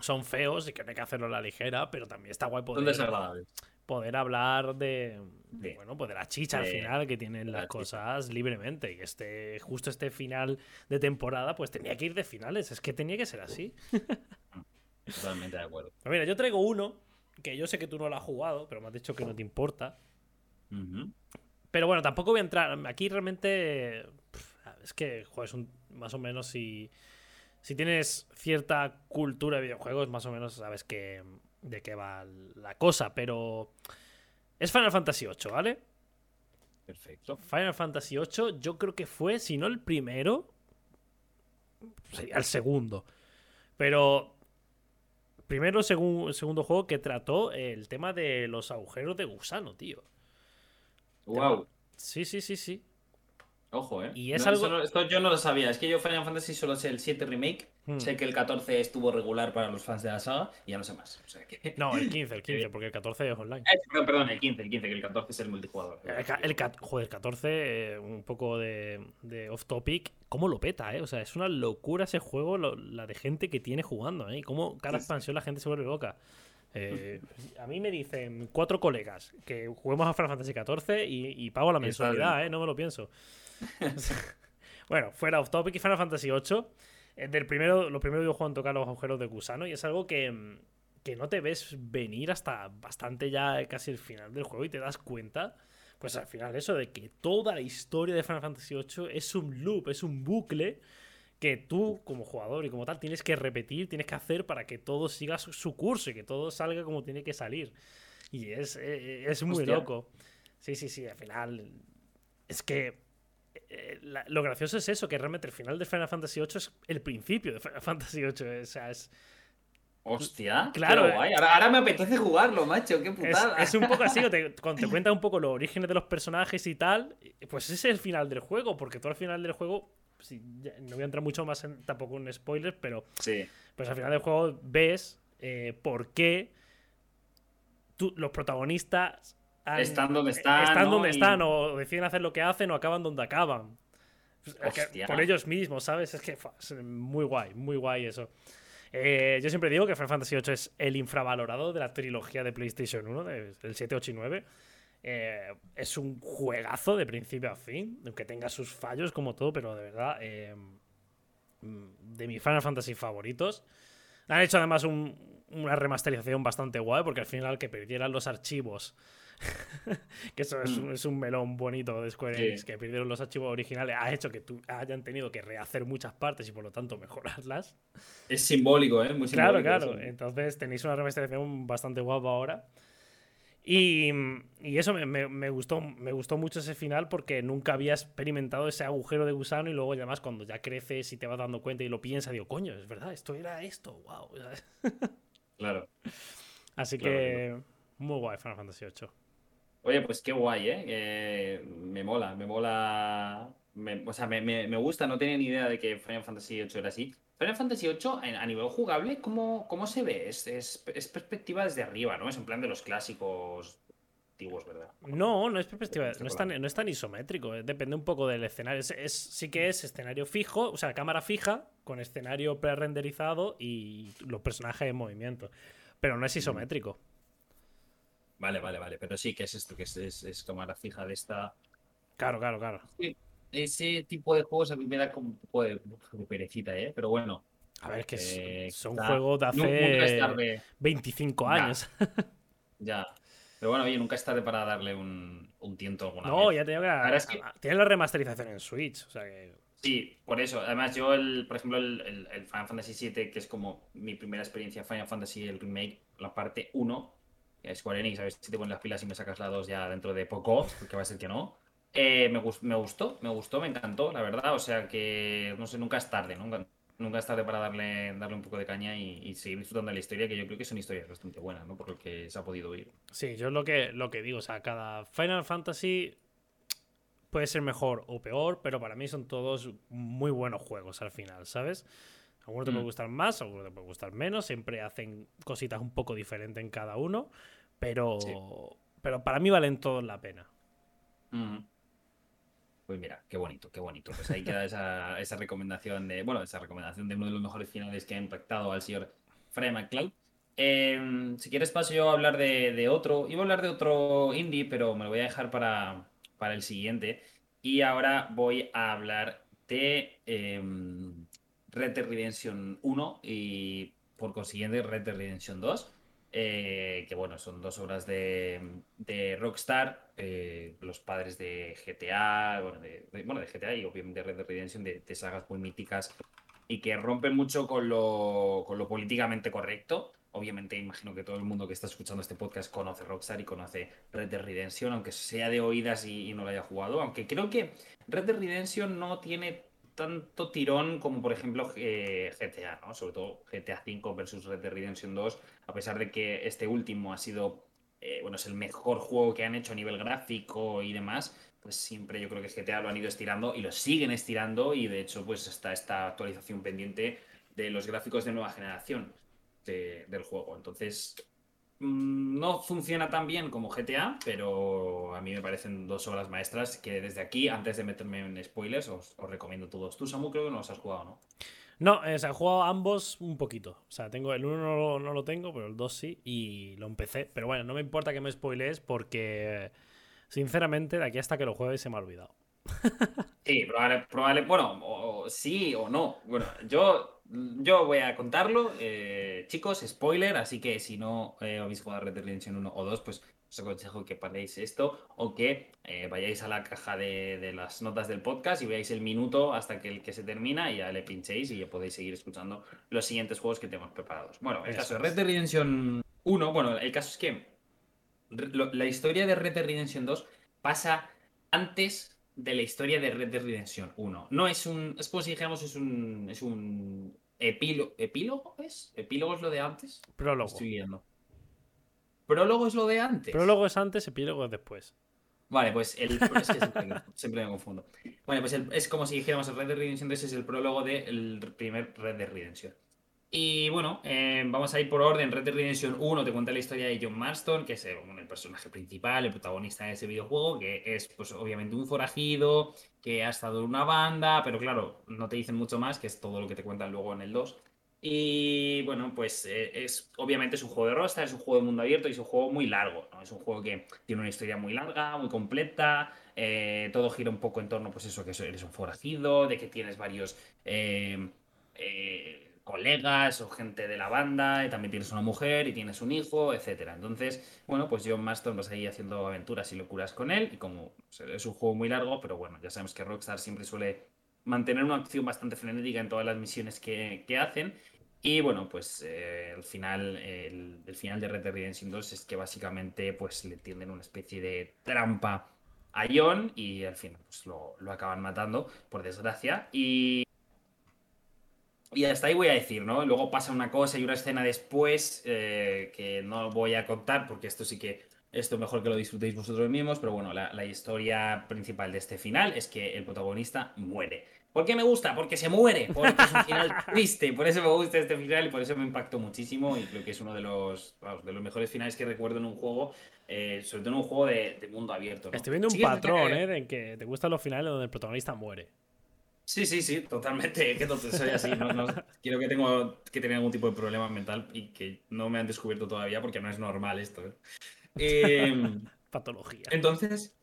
son feos y que no hay que hacerlo a la ligera, pero también está guay poder. Son desagradables poder hablar de, bueno, pues de la chicha al final que tienen las cosas libremente. Y este, justo este final de temporada, pues tenía que ir de finales. Es que tenía que ser así. [LAUGHS] Totalmente de acuerdo. Pues mira, yo traigo uno que yo sé que tú no lo has jugado, pero me has dicho que no te importa. Pero bueno, tampoco voy a entrar. Aquí realmente. Es que, joder, es un, más o menos si. Si tienes cierta cultura de videojuegos, más o menos sabes que de qué va la cosa, pero es Final Fantasy VIII, ¿vale? Perfecto. Final Fantasy VIII yo creo que fue, si no el primero, sería el segundo. Pero primero segundo juego que trató el tema de los agujeros de gusano, tío. Wow. Sí, sí, sí, sí. Ojo, eh. Y es No, algo- eso esto yo no lo sabía. Es que yo Final Fantasy solo sé el 7 Remake. Hmm. Sé que el 14 estuvo regular para los fans de la saga y ya no sé más. O sea que... No, el 15, el [LAUGHS] 15, porque el 14 es online. Eh, perdón, perdón, el 15, el 15, que el 14 es el multijugador. El, el joder, 14, eh, un poco de, de off topic. ¿Cómo lo peta, eh? O sea, es una locura ese juego, lo- la de gente que tiene jugando, eh. Y cómo cada expansión la gente se vuelve loca. Eh, a mí me dicen cuatro colegas que juguemos a Final Fantasy XIV y, y pago la mensualidad, eh. No me lo pienso. [LAUGHS] bueno, fuera off topic y Final Fantasy VIII. Eh, del primero, los primeros videojuegos en tocar los agujeros de gusano y es algo que, mm, que no te ves venir hasta bastante ya casi el final del juego y te das cuenta, pues al final eso de que toda la historia de Final Fantasy VIII es un loop, es un bucle que tú como jugador y como tal tienes que repetir, tienes que hacer para que todo siga su, su curso y que todo salga como tiene que salir. Y es, eh, es muy Hostia. loco. Sí, sí, sí, al final es que eh, la- lo gracioso es eso, que realmente el final de Final Fantasy VIII es el principio de Final [LAUGHS] Fantasy VIII. O sea, es, Hostia, Claro, eh. guay. Ahora, ahora me apetece jugarlo, macho. Qué putada. es un poco así, te- [LAUGHS] cuando te cuenta un poco los orígenes de los personajes y tal, pues ese es el final del juego, porque todo el final del juego, sí, ya- no voy a entrar mucho más en, tampoco en spoilers, pero Sí. pues al final del juego ves eh, por qué tú- los protagonistas han- Están donde están, están ¿no? donde Y- están, o deciden hacer lo que hacen, o acaban donde acaban. Hostia. por ellos mismos, ¿sabes? Es que es muy guay, muy guay eso. Eh, yo siempre digo que Final Fantasy VIII es el infravalorado de la trilogía de PlayStation 1, de- del 7, 8 y 9. Eh, es un juegazo de principio a fin, aunque tenga sus fallos como todo, pero de verdad, eh, mm, de mis Final Fantasy favoritos. Han hecho además un- una remasterización bastante guay, porque al final que perdieran los archivos, que eso es, un, es un melón bonito de Square Sí. Enix, que perdieron los archivos originales, ha hecho que tú hayan tenido que rehacer muchas partes y por lo tanto mejorarlas. Es simbólico, ¿eh? Muy Claro, simbólico. claro. eso. Entonces tenéis una remasterización bastante guapa ahora. Y, y eso me, me- me gustó, me gustó mucho ese final porque nunca había experimentado ese agujero de gusano y luego además cuando ya creces y te vas dando cuenta y lo piensas, digo, coño, es verdad, esto era esto, wow. Claro. [LAUGHS] Así Claro, que muy guay Final Fantasy VIII. Oye, pues qué guay, ¿eh? Eh, me mola, me mola. me- o sea, me, me- me gusta, no tenía ni idea de que Final Fantasy VIII era así. Final Fantasy VIII, a nivel jugable, ¿cómo, cómo se ve? Es, es- es perspectiva desde arriba, ¿no? Es en plan de los clásicos antiguos, ¿verdad? No, no es perspectiva, Estoy no es, tan, no es tan isométrico, eh, depende un poco del escenario. Es, es- sí que es escenario fijo, o sea, cámara fija, con escenario pre-renderizado y los personajes en movimiento. Pero no es isométrico. Vale, vale, vale. Pero sí que es esto, que es, es, es cámara fija de esta. Claro, claro, claro. Ese tipo de juegos a mí me da como un poco de, de perecita, ¿eh? Pero bueno. A ver, que es- eh, son quizá juegos de hace tarde. 25 Ya. años. [LAUGHS] Ya. Pero bueno, oye, nunca es tarde para darle un, un tiento alguna No, vez. ya te digo que verdad es que- tiene la remasterización en Switch. O sea que. Sí, por eso. Además, yo, el, por ejemplo, el, el- el Final Fantasy VII, que es como mi primera experiencia Final Fantasy, el remake, la parte 1, que es Square Enix, a ver si te pones las pilas y me sacas la 2 ya dentro de poco, porque va a ser que no. Eh, me, gus- me gustó, me gustó, me encantó, la verdad. O sea que, no sé, nunca es tarde, nunca, nunca es tarde para darle, darle un poco de caña y, y seguir disfrutando de la historia, que yo creo que son historias bastante buenas, ¿no? Por lo que se ha podido oír. Sí, yo es lo que, lo que digo. O sea, cada Final Fantasy puede ser mejor o peor, pero para mí son todos muy buenos juegos al final, ¿sabes? Algunos te Mm. pueden gustar más, algunos te pueden gustar menos. Siempre hacen cositas un poco diferentes en cada uno, pero, Sí. pero para mí valen todos la pena. Pues mira, qué bonito, qué bonito. Pues ahí queda esa, [LAUGHS] esa recomendación de, bueno, esa recomendación de uno de los mejores finales que ha impactado al señor Fred McCloud. Eh, si quieres paso yo a hablar de, de otro. Iba a hablar de otro indie, pero me lo voy a dejar para, para el siguiente. Y ahora voy a hablar de eh, Red Dead Redemption 1 y por consiguiente Red Dead Redemption 2. Eh, que bueno, son dos obras de, de Rockstar, eh, los padres de GTA, bueno de, de- bueno, de GTA y obviamente Red Dead Redemption, de, de sagas muy míticas y que rompen mucho con lo, con lo políticamente correcto. Obviamente, imagino que todo el mundo que está escuchando este podcast conoce Rockstar y conoce Red Dead Redemption, aunque sea de oídas y, y no lo haya jugado. Aunque creo que Red Dead Redemption no tiene tanto tirón como, por ejemplo, eh, GTA, ¿no? Sobre todo GTA V versus Red Dead Redemption 2, a pesar de que este último ha sido eh, bueno, es el mejor juego que han hecho a nivel gráfico y demás, pues siempre yo creo que es GTA lo han ido estirando y lo siguen estirando y de hecho pues está esta actualización pendiente de los gráficos de nueva generación del juego. Entonces, no funciona tan bien como GTA, pero a mí me parecen dos obras maestras que desde aquí, antes de meterme en spoilers, os, recomiendo todos. Tú, Samu, creo que no los has jugado, ¿no? No, eh, he jugado ambos un poquito. O sea, tengo el uno no, lo tengo, pero el dos sí, y lo empecé. Pero bueno, no me importa que me spoilees porque, sinceramente, de aquí hasta que lo juegue se me ha olvidado. [LAUGHS] sí, probable, bueno, sí o no. Bueno, yo, yo voy a contarlo. Eh, chicos, spoiler, así que si no eh, habéis jugado Red Dead Redemption 1 o 2, pues os aconsejo que paréis esto o que eh, vayáis a la caja de, las notas del podcast y veáis el minuto hasta que el que se termina y ya le pinchéis y ya podéis seguir escuchando los siguientes juegos que tenemos preparados. Bueno, el caso de Red Dead Redemption 1, bueno, el caso es que la historia de Red Dead Redemption 2 pasa antes de la historia de Red Dead Redemption 1. No es un. Es como si dijéramos, es un. Es un epílogo. ¿Epílogo es? ¿Epílogo es lo de antes? Prólogo. Estoy viendo. ¿Prólogo es lo de antes? Prólogo es antes, epílogo es después. Vale, pues el. [LAUGHS] Es que siempre, me confundo. Bueno, pues es como si dijéramos el Red Dead Redemption 2 es el prólogo del primer Red Dead Redemption. Y bueno, eh, vamos a ir por orden. Red Dead Redemption 1 te cuenta la historia de John Marston, que es eh, el, personaje principal, el protagonista de ese videojuego, que es pues obviamente un forajido, que ha estado en una banda, pero claro, no te dicen mucho más, que es todo lo que te cuentan luego en el 2. Y bueno, pues eh, es obviamente es un juego de Rockstar, es un juego de mundo abierto y es un juego muy largo, ¿no? Es un juego que tiene una historia muy larga, muy completa, todo gira un poco en torno, pues eso, que eres un forajido, de que tienes varios eh, colegas o gente de la banda, y también tienes una mujer y tienes un hijo, etcétera. Entonces, bueno, pues John Maston vas ahí haciendo aventuras y locuras con él, y como es un juego muy largo, pero bueno, ya sabemos que Rockstar siempre suele mantener una acción bastante frenética en todas las misiones que, que hacen. Y bueno, pues eh, el final, el, final de Red Dead Redemption 2 es que básicamente pues le tienden una especie de trampa a John y al final pues, lo, acaban matando, por desgracia. Y, y hasta ahí voy a decir, ¿no? Luego pasa una cosa y una escena después eh, que no voy a contar porque esto sí que esto mejor que lo disfrutéis vosotros mismos, pero bueno, la, la, historia principal de este final es que el protagonista muere. ¿Por qué me gusta? Porque se muere, porque es un final [LAUGHS] triste, por eso me gusta este final y por eso me impactó muchísimo y creo que es uno de los, de los mejores finales que recuerdo en un juego, eh, sobre todo en un juego de, mundo abierto. Estoy viendo un patrón, ¿eh? De que te gustan los finales donde el protagonista muere. Sí, sí, sí, totalmente. Que soy así. No, quiero que tengo que tener algún tipo de problema mental y que no me han descubierto todavía porque no es normal esto. ¿eh? Em, [LAUGHS] Patología. Entonces,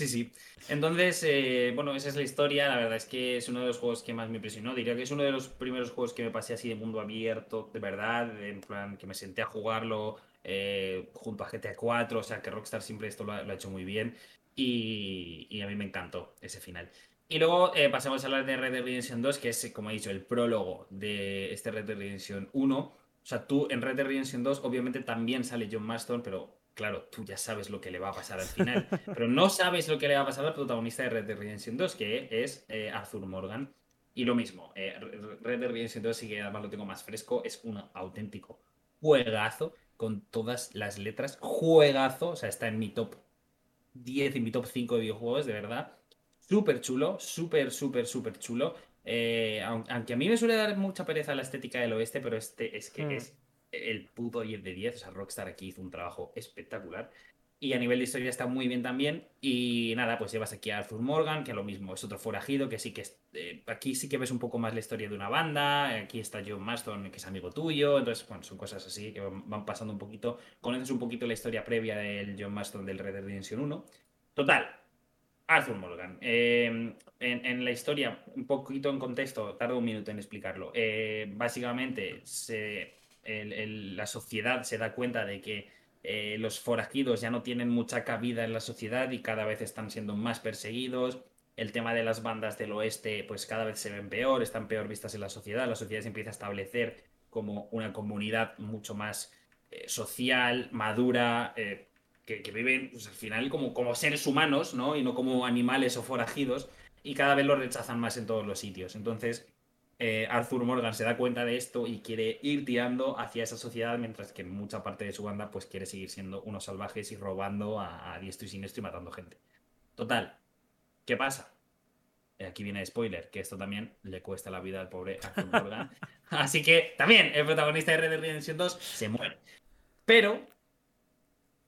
Sí, sí. Entonces, eh, bueno, esa es la historia. La verdad es que es uno de los juegos que más me impresionó. Diría que es uno de los primeros juegos que me pasé así de mundo abierto, de verdad. En plan, que me senté a jugarlo eh, junto a GTA 4. O sea, que Rockstar siempre esto lo ha, hecho muy bien. Y, a mí me encantó ese final. Y luego eh, pasamos a hablar de Red Dead Redemption 2, que es, como he dicho, el prólogo de este Red Dead Redemption 1. O sea, tú en Red Dead Redemption 2, obviamente también sale John Marston, pero claro, tú ya sabes lo que le va a pasar al final, [LAUGHS] pero no sabes lo que le va a pasar al protagonista de Red Dead Redemption 2, que es eh, Arthur Morgan. Y lo mismo, eh, Red Dead Redemption 2 sí que además lo tengo más fresco, es un auténtico juegazo con todas las letras, juegazo, o sea, está en mi top 10, en mi top 5 de videojuegos, de verdad. Súper chulo, súper, súper, súper chulo. Eh, aunque a mí me suele dar mucha pereza la estética del oeste, pero este es que mm. es el puto 10 de 10. O sea, Rockstar aquí hizo un trabajo espectacular. Y a nivel de historia está muy bien también. Y nada, pues llevas aquí a Arthur Morgan, que lo mismo, es otro forajido, que sí que eh, aquí sí que ves un poco más la historia de una banda. Aquí está John Marston, que es amigo tuyo. Entonces, bueno, son cosas así que van pasando un poquito. Conoces un poquito la historia previa del John Marston del Red Dead Redemption 1. Total, Arthur Morgan. Eh, en, la historia, un poquito en contexto, tardo un minuto en explicarlo. Eh, básicamente, la sociedad se da cuenta de que eh, los forajidos ya no tienen mucha cabida en la sociedad y cada vez están siendo más perseguidos. El tema de las bandas del oeste, pues cada vez se ven peor, están peor vistas en la sociedad. La sociedad se empieza a establecer como una comunidad mucho más eh, social, madura, que, viven pues, al final como, como seres humanos, ¿no? Y no como animales o forajidos. Y cada vez lo rechazan más en todos los sitios. Entonces, eh, Arthur Morgan se da cuenta de esto y quiere ir tirando hacia esa sociedad, mientras que mucha parte de su banda pues quiere seguir siendo unos salvajes y robando a, a diestro y siniestro y matando gente. Total, ¿qué pasa? Eh, Aquí viene el spoiler, que esto también le cuesta la vida al pobre Arthur Morgan. [LAUGHS] Así que también el protagonista de Red Dead Redemption 2 se muere. Pero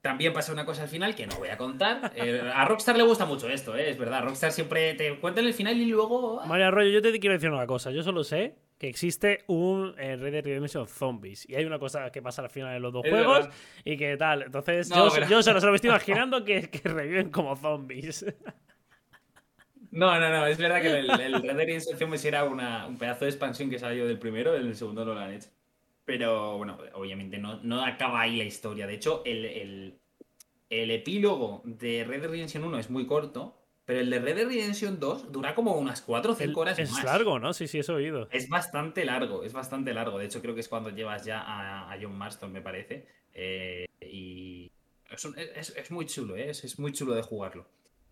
también pasa una cosa al final que no voy a contar. Eh, a Rockstar le gusta mucho esto, ¿eh? es verdad. Rockstar siempre te cuenta el final y luego. ah, María Arroyo, yo te quiero decir una cosa. Yo solo sé que existe un eh, Red Dead Redemption Zombies. Y hay una cosa que pasa al final de los dos Es juegos verdad. y que tal. Entonces, No, yo, pero- yo solo se lo estoy imaginando que, que reviven como zombies. No, no, no, es verdad que el, el Red Dead Redemption Zombies era una- un pedazo de expansión que salió del primero, el segundo no lo han hecho. Pero bueno, obviamente no, no acaba ahí la historia. De hecho, el, el- el epílogo de Red Dead Redemption 1 es muy corto, pero el de Red Dead Redemption 2 dura como unas 4 o 5 horas es más. largo, ¿no? Sí, sí, eso he oído. Es bastante largo, es bastante largo. De hecho, creo que es cuando llevas ya a, a John Marston, me parece. Eh, y es, un- es- es muy chulo, ¿eh? es, es muy chulo de jugarlo.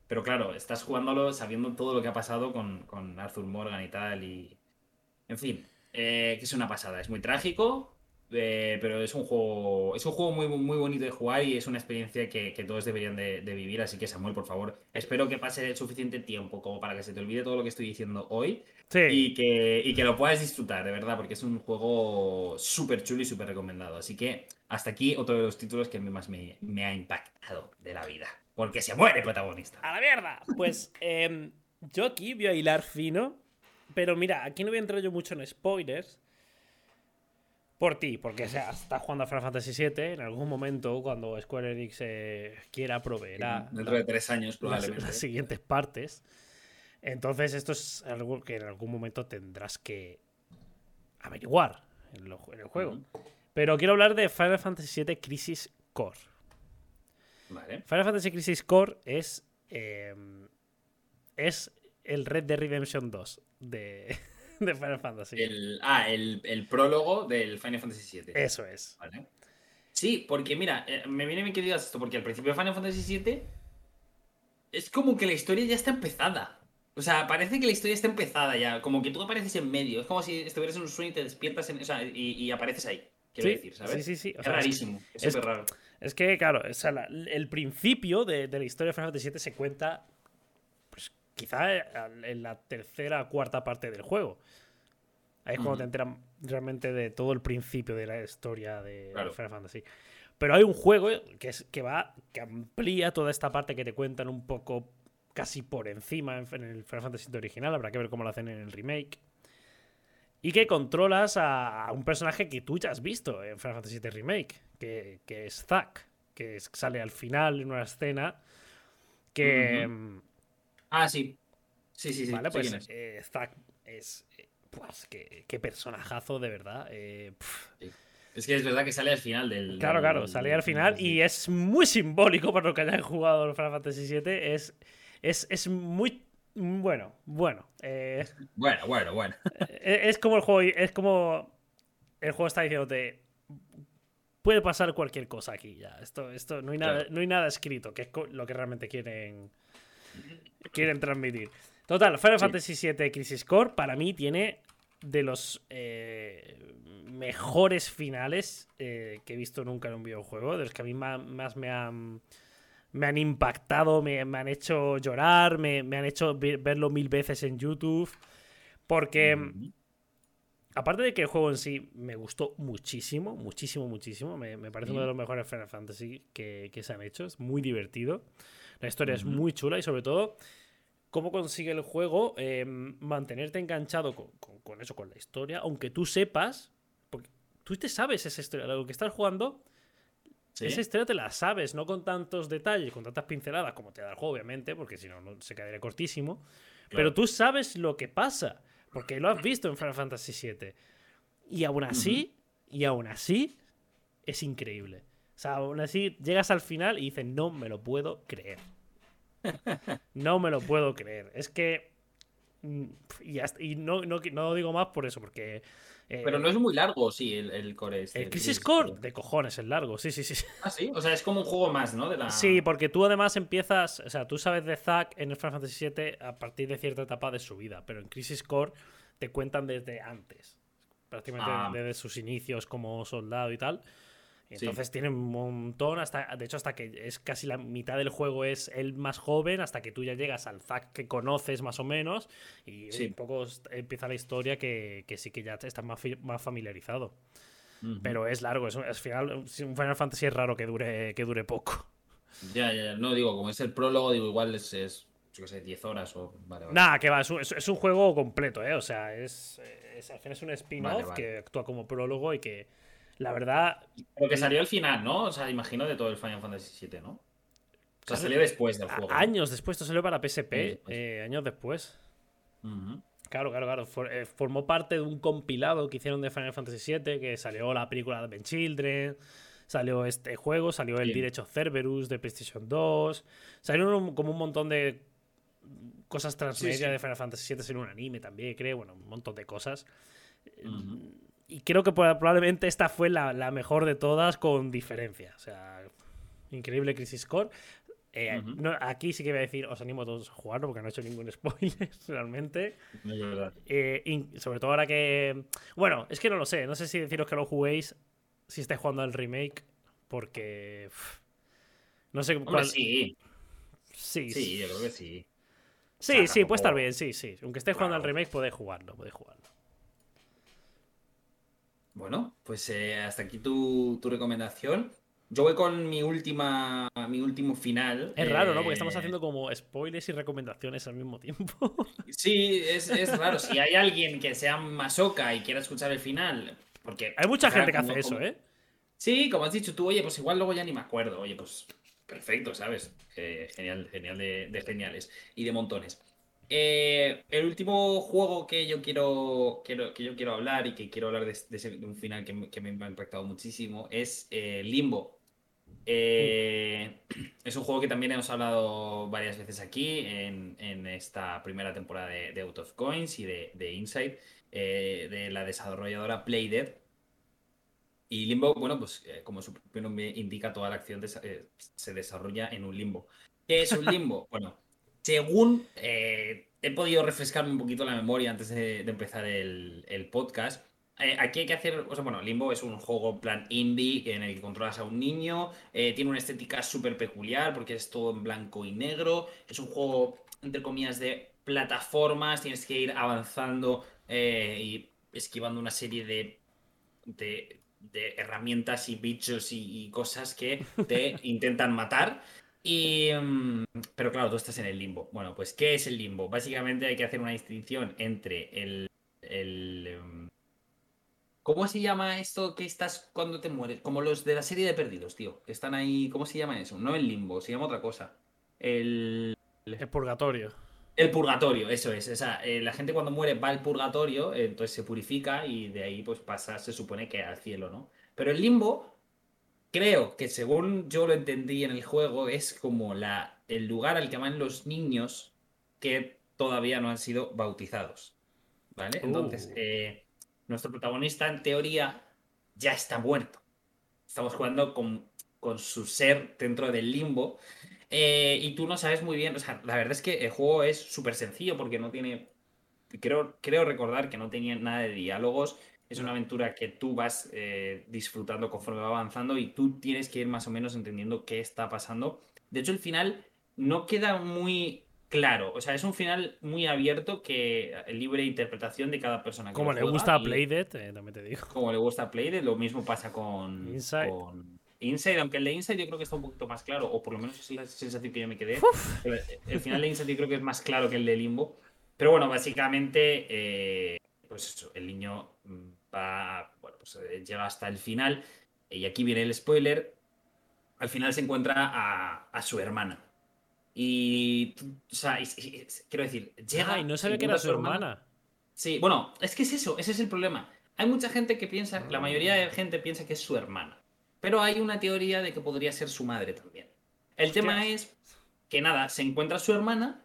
Pero claro, estás jugándolo sabiendo todo lo que ha pasado con, con Arthur Morgan y tal. Y. En fin, eh, que es una pasada. Es muy trágico, eh, pero es un juego. Es un juego muy, muy bonito de jugar y es una experiencia que, que todos deberían de, de vivir. Así que, Samuel, por favor, espero que pase suficiente tiempo como para que se te olvide todo lo que estoy diciendo hoy Sí. y que, y que lo puedas disfrutar, de verdad, porque es un juego súper chulo y súper recomendado. Así que hasta aquí otro de los títulos que más me, me ha impactado de la vida. Porque se muere el protagonista. ¡A la mierda! Pues em, yo aquí voy a hilar fino. Pero mira, aquí no voy a entrar yo mucho en spoilers. Por ti, porque o sea, estás jugando a Final Fantasy VII. En algún momento, cuando Square Enix eh, quiera proveerá Dentro de tres años, probablemente. las siguientes partes. Entonces, esto es algo que en algún momento tendrás que averiguar en, lo- en el juego. Pero quiero hablar de Final Fantasy VII Crisis Core. Vale. Final Fantasy Crisis Core es. eh, es el Red Dead Redemption 2 de, [LAUGHS] de Final Fantasy. El, ah, el, el prólogo del Final Fantasy VII. Eso es. Vale. Sí, porque mira, eh, me viene bien que digas esto, porque al principio de Final Fantasy VII es como que la historia ya está empezada. O sea, parece que la historia está empezada ya, como que tú apareces en medio. Es como si estuvieras en un sueño y te despiertas en, o sea, y, y apareces ahí. Quiero Sí, decir, ¿sabes? sí, sí, sí. O Es sea, es- rarísimo, es es- súper raro. Es que, claro, o sea, la- el principio de, de la historia de Final Fantasy VII se cuenta, quizá en la tercera o cuarta parte del juego. Ahí es cuando te enteran realmente de todo el principio de la historia de Claro. Final Fantasy. Pero hay un juego que, es, que va, que amplía toda esta parte que te cuentan un poco casi por encima en, en el Final Fantasy original. Habrá que ver cómo lo hacen en el remake. Y que controlas a, a un personaje que tú ya has visto en Final Fantasy VII Remake, que, que es Zack, que es- sale al final en una escena que... Ah, sí. Sí, sí, sí. vale, pues quién es. eh, Zack es... eh, pues, qué, qué personajazo, de verdad. eh. Es que es verdad que sale al final del. Claro, del- claro, del- sale al final y es muy simbólico para los que hayan jugado el Final Fantasy VII. Es, es, es muy... Bueno, bueno. Bueno, bueno, bueno. Es como el juego es como el juego está diciéndote puede pasar cualquier cosa aquí ya esto esto no hay nada Claro. no hay nada escrito que es lo que realmente quieren quieren transmitir total Final Sí. Fantasy VII Crisis Core para mí tiene de los eh, mejores finales eh, que he visto nunca en un videojuego de los que a mí más, me han me han impactado, me, me han hecho llorar, me, me han hecho ve- verlo mil veces en YouTube. Porque, aparte de que el juego en sí me gustó muchísimo, muchísimo, muchísimo, me, me parece uno de los mejores Final Fantasy que, que se han hecho, es muy divertido. La historia es muy chula y sobre todo cómo consigue el juego eh, mantenerte enganchado con, con- con eso, con la historia, aunque tú sepas, porque tú te sabes esa historia, lo que estás jugando, Sí. esa historia te la sabes, no con tantos detalles, con tantas pinceladas como te da el juego, obviamente, porque si no, no se quedaría cortísimo. Pero tú sabes lo que pasa, porque lo has visto en Final Fantasy VII. Y aún así, y aún así, es increíble. O sea, aún así, llegas al final y dices, no me lo puedo creer. [LAUGHS] No me lo puedo creer. Es que. mm, Y, hasta- y no, no, no digo más por eso, porque. eh, Pero no es muy largo, sí, el, el core este. el Crisis Crisis Core, de cojones, es largo. Sí, sí, sí. Ah, sí. O sea, es como un juego más, ¿no? De la... Sí, porque tú además empiezas, o sea, tú sabes de Zack en el Final Fantasy VII a partir de cierta etapa de su vida, pero en Crisis Core te cuentan desde antes. Prácticamente Ah. desde sus inicios como soldado y tal. Y Sí. entonces tiene un montón, hasta, de hecho, hasta que es casi la mitad del juego es el más joven, hasta que tú ya llegas al Zack que conoces más o menos, y Sí. un poco empieza la historia que, que sí que ya estás más, más familiarizado. Pero es largo, es final, un Final Fantasy es raro que dure, que dure poco. Ya, ya, ya. No, digo, como es el prólogo, digo, igual es, es yo qué sé, 10 horas o. Vale, vale. Nada, que va, es un, es- un juego completo, ¿eh? O sea, es, es- al final es un spin-off vale. que actúa como prólogo y que, la verdad, Pero que salió al final, ¿no? O sea, imagino de todo el Final Fantasy VII, ¿no? O sea, salió después del juego. años después, esto salió para PSP, Años después. eh, años después. Ujú. Claro, claro, claro. For- eh, formó parte de un compilado que hicieron de Final Fantasy VII, que salió la película de Advent Children, salió este juego, salió el Sí. Direct of Cerberus de PlayStation 2, salieron como un montón de cosas transmedia Sí, sí. de Final Fantasy VII, salió un anime también, creo, bueno, un montón de cosas. Ujú. Y creo que proba- probablemente esta fue la, la mejor de todas con diferencia. O sea, increíble Crisis Core. Eh, no, aquí sí que voy a decir, os animo a todos a jugarlo porque no he hecho ningún [LAUGHS] spoiler realmente. Es verdad. Eh, sobre todo ahora que. Bueno, es que no lo sé. No sé si deciros que lo juguéis si estáis jugando al remake. Porque. no sé Hombre, cuál. sí. sí, Sí, yo creo que sí. sí, o sea, sí, puede estar bien. Sí, sí. Aunque estéis jugando al remake, podéis jugarlo. Podéis jugarlo. Bueno, pues eh, hasta aquí tu, tu recomendación. Yo voy con mi última, mi último final. Es raro, ¿no? Porque Eh, estamos haciendo como spoilers y recomendaciones al mismo tiempo. [LAUGHS] Sí, es, es raro. Si hay alguien que sea masoca y quiera escuchar el final, porque Hay mucha gente que como- hace eso, ¿eh? Sí, como has dicho tú, oye, pues igual luego ya ni me acuerdo. Oye, pues perfecto, ¿sabes? Eh, genial, genial de, de geniales y de montones. Eh, el último juego que yo quiero, quiero- que yo quiero hablar y que quiero hablar de, de ese- de un final que, me- que me ha impactado muchísimo es eh, Limbo. Eh, [CLEARS THROAT] es un juego que también hemos hablado varias veces aquí en, en esta primera temporada de, de Out of Coins y de, de Inside, de la desarrolladora Playdead. Y Limbo, bueno, pues como su propio nombre indica, toda la acción se desarrolla en un limbo. ¿Qué es un [LAUGHS] limbo? bueno, según eh, he podido refrescarme un poquito la memoria antes de, de empezar el, el podcast, eh, aquí hay que hacer, o sea, bueno, Limbo es un juego en plan indie en el que controlas a un niño, eh, tiene una estética súper peculiar porque es todo en blanco y negro, es un juego, entre comillas, de plataformas, tienes que ir avanzando y esquivando una serie de, de, de herramientas y bichos y, y cosas que te [LAUGHS] intentan matar. Y, mm, pero claro, tú estás en el limbo. Bueno, pues ¿qué es el limbo? Básicamente hay que hacer una distinción entre el... el em, ¿Cómo se llama esto que estás cuando te mueres? Como los de la serie de perdidos, tío. Que están ahí... ¿Cómo se llama eso? No el limbo, se llama otra cosa. El... El purgatorio. El purgatorio, eso es. O sea, eh, la gente cuando muere va al purgatorio, eh, entonces se purifica y de ahí pues pasa, se supone que al cielo, ¿no? Pero el limbo, creo que según yo lo entendí en el juego, es como la, el lugar al que van los niños que todavía no han sido bautizados. ¿Vale? Entonces, Uh. eh, nuestro protagonista en teoría ya está muerto. Estamos jugando con, con su ser dentro del limbo. Eh, y tú no sabes muy bien, o sea, la verdad es que el juego es súper sencillo porque no tiene, creo, creo recordar que no tenía nada de diálogos, es una aventura que tú vas eh, disfrutando conforme va avanzando y tú tienes que ir más o menos entendiendo qué está pasando. De hecho, el final no queda muy claro, o sea, es un final muy abierto que libre interpretación de cada persona. Que Como le gusta a Playdead, eh, también te digo. como le gusta a Playdead, lo mismo pasa con Inside. con Inside, aunque el de Inside yo creo que está un poquito más claro, o por lo menos es la sensación que yo me quedé. El, el final de Inside yo creo que es más claro que el de Limbo. Pero bueno, básicamente, eh, pues eso, el niño mm, va, bueno, pues eh, llega hasta el final, y aquí viene el spoiler. Al final se encuentra a, a su hermana. Y, o sea, y- y- y- quiero decir, llega. Ay, no sabía que era su hermana. Sí, bueno, es que es eso, ese es el problema. Hay mucha gente que piensa, la mayoría de gente piensa que es su hermana. Pero hay una teoría de que podría ser su madre también. El tema es que nada, se encuentra su hermana,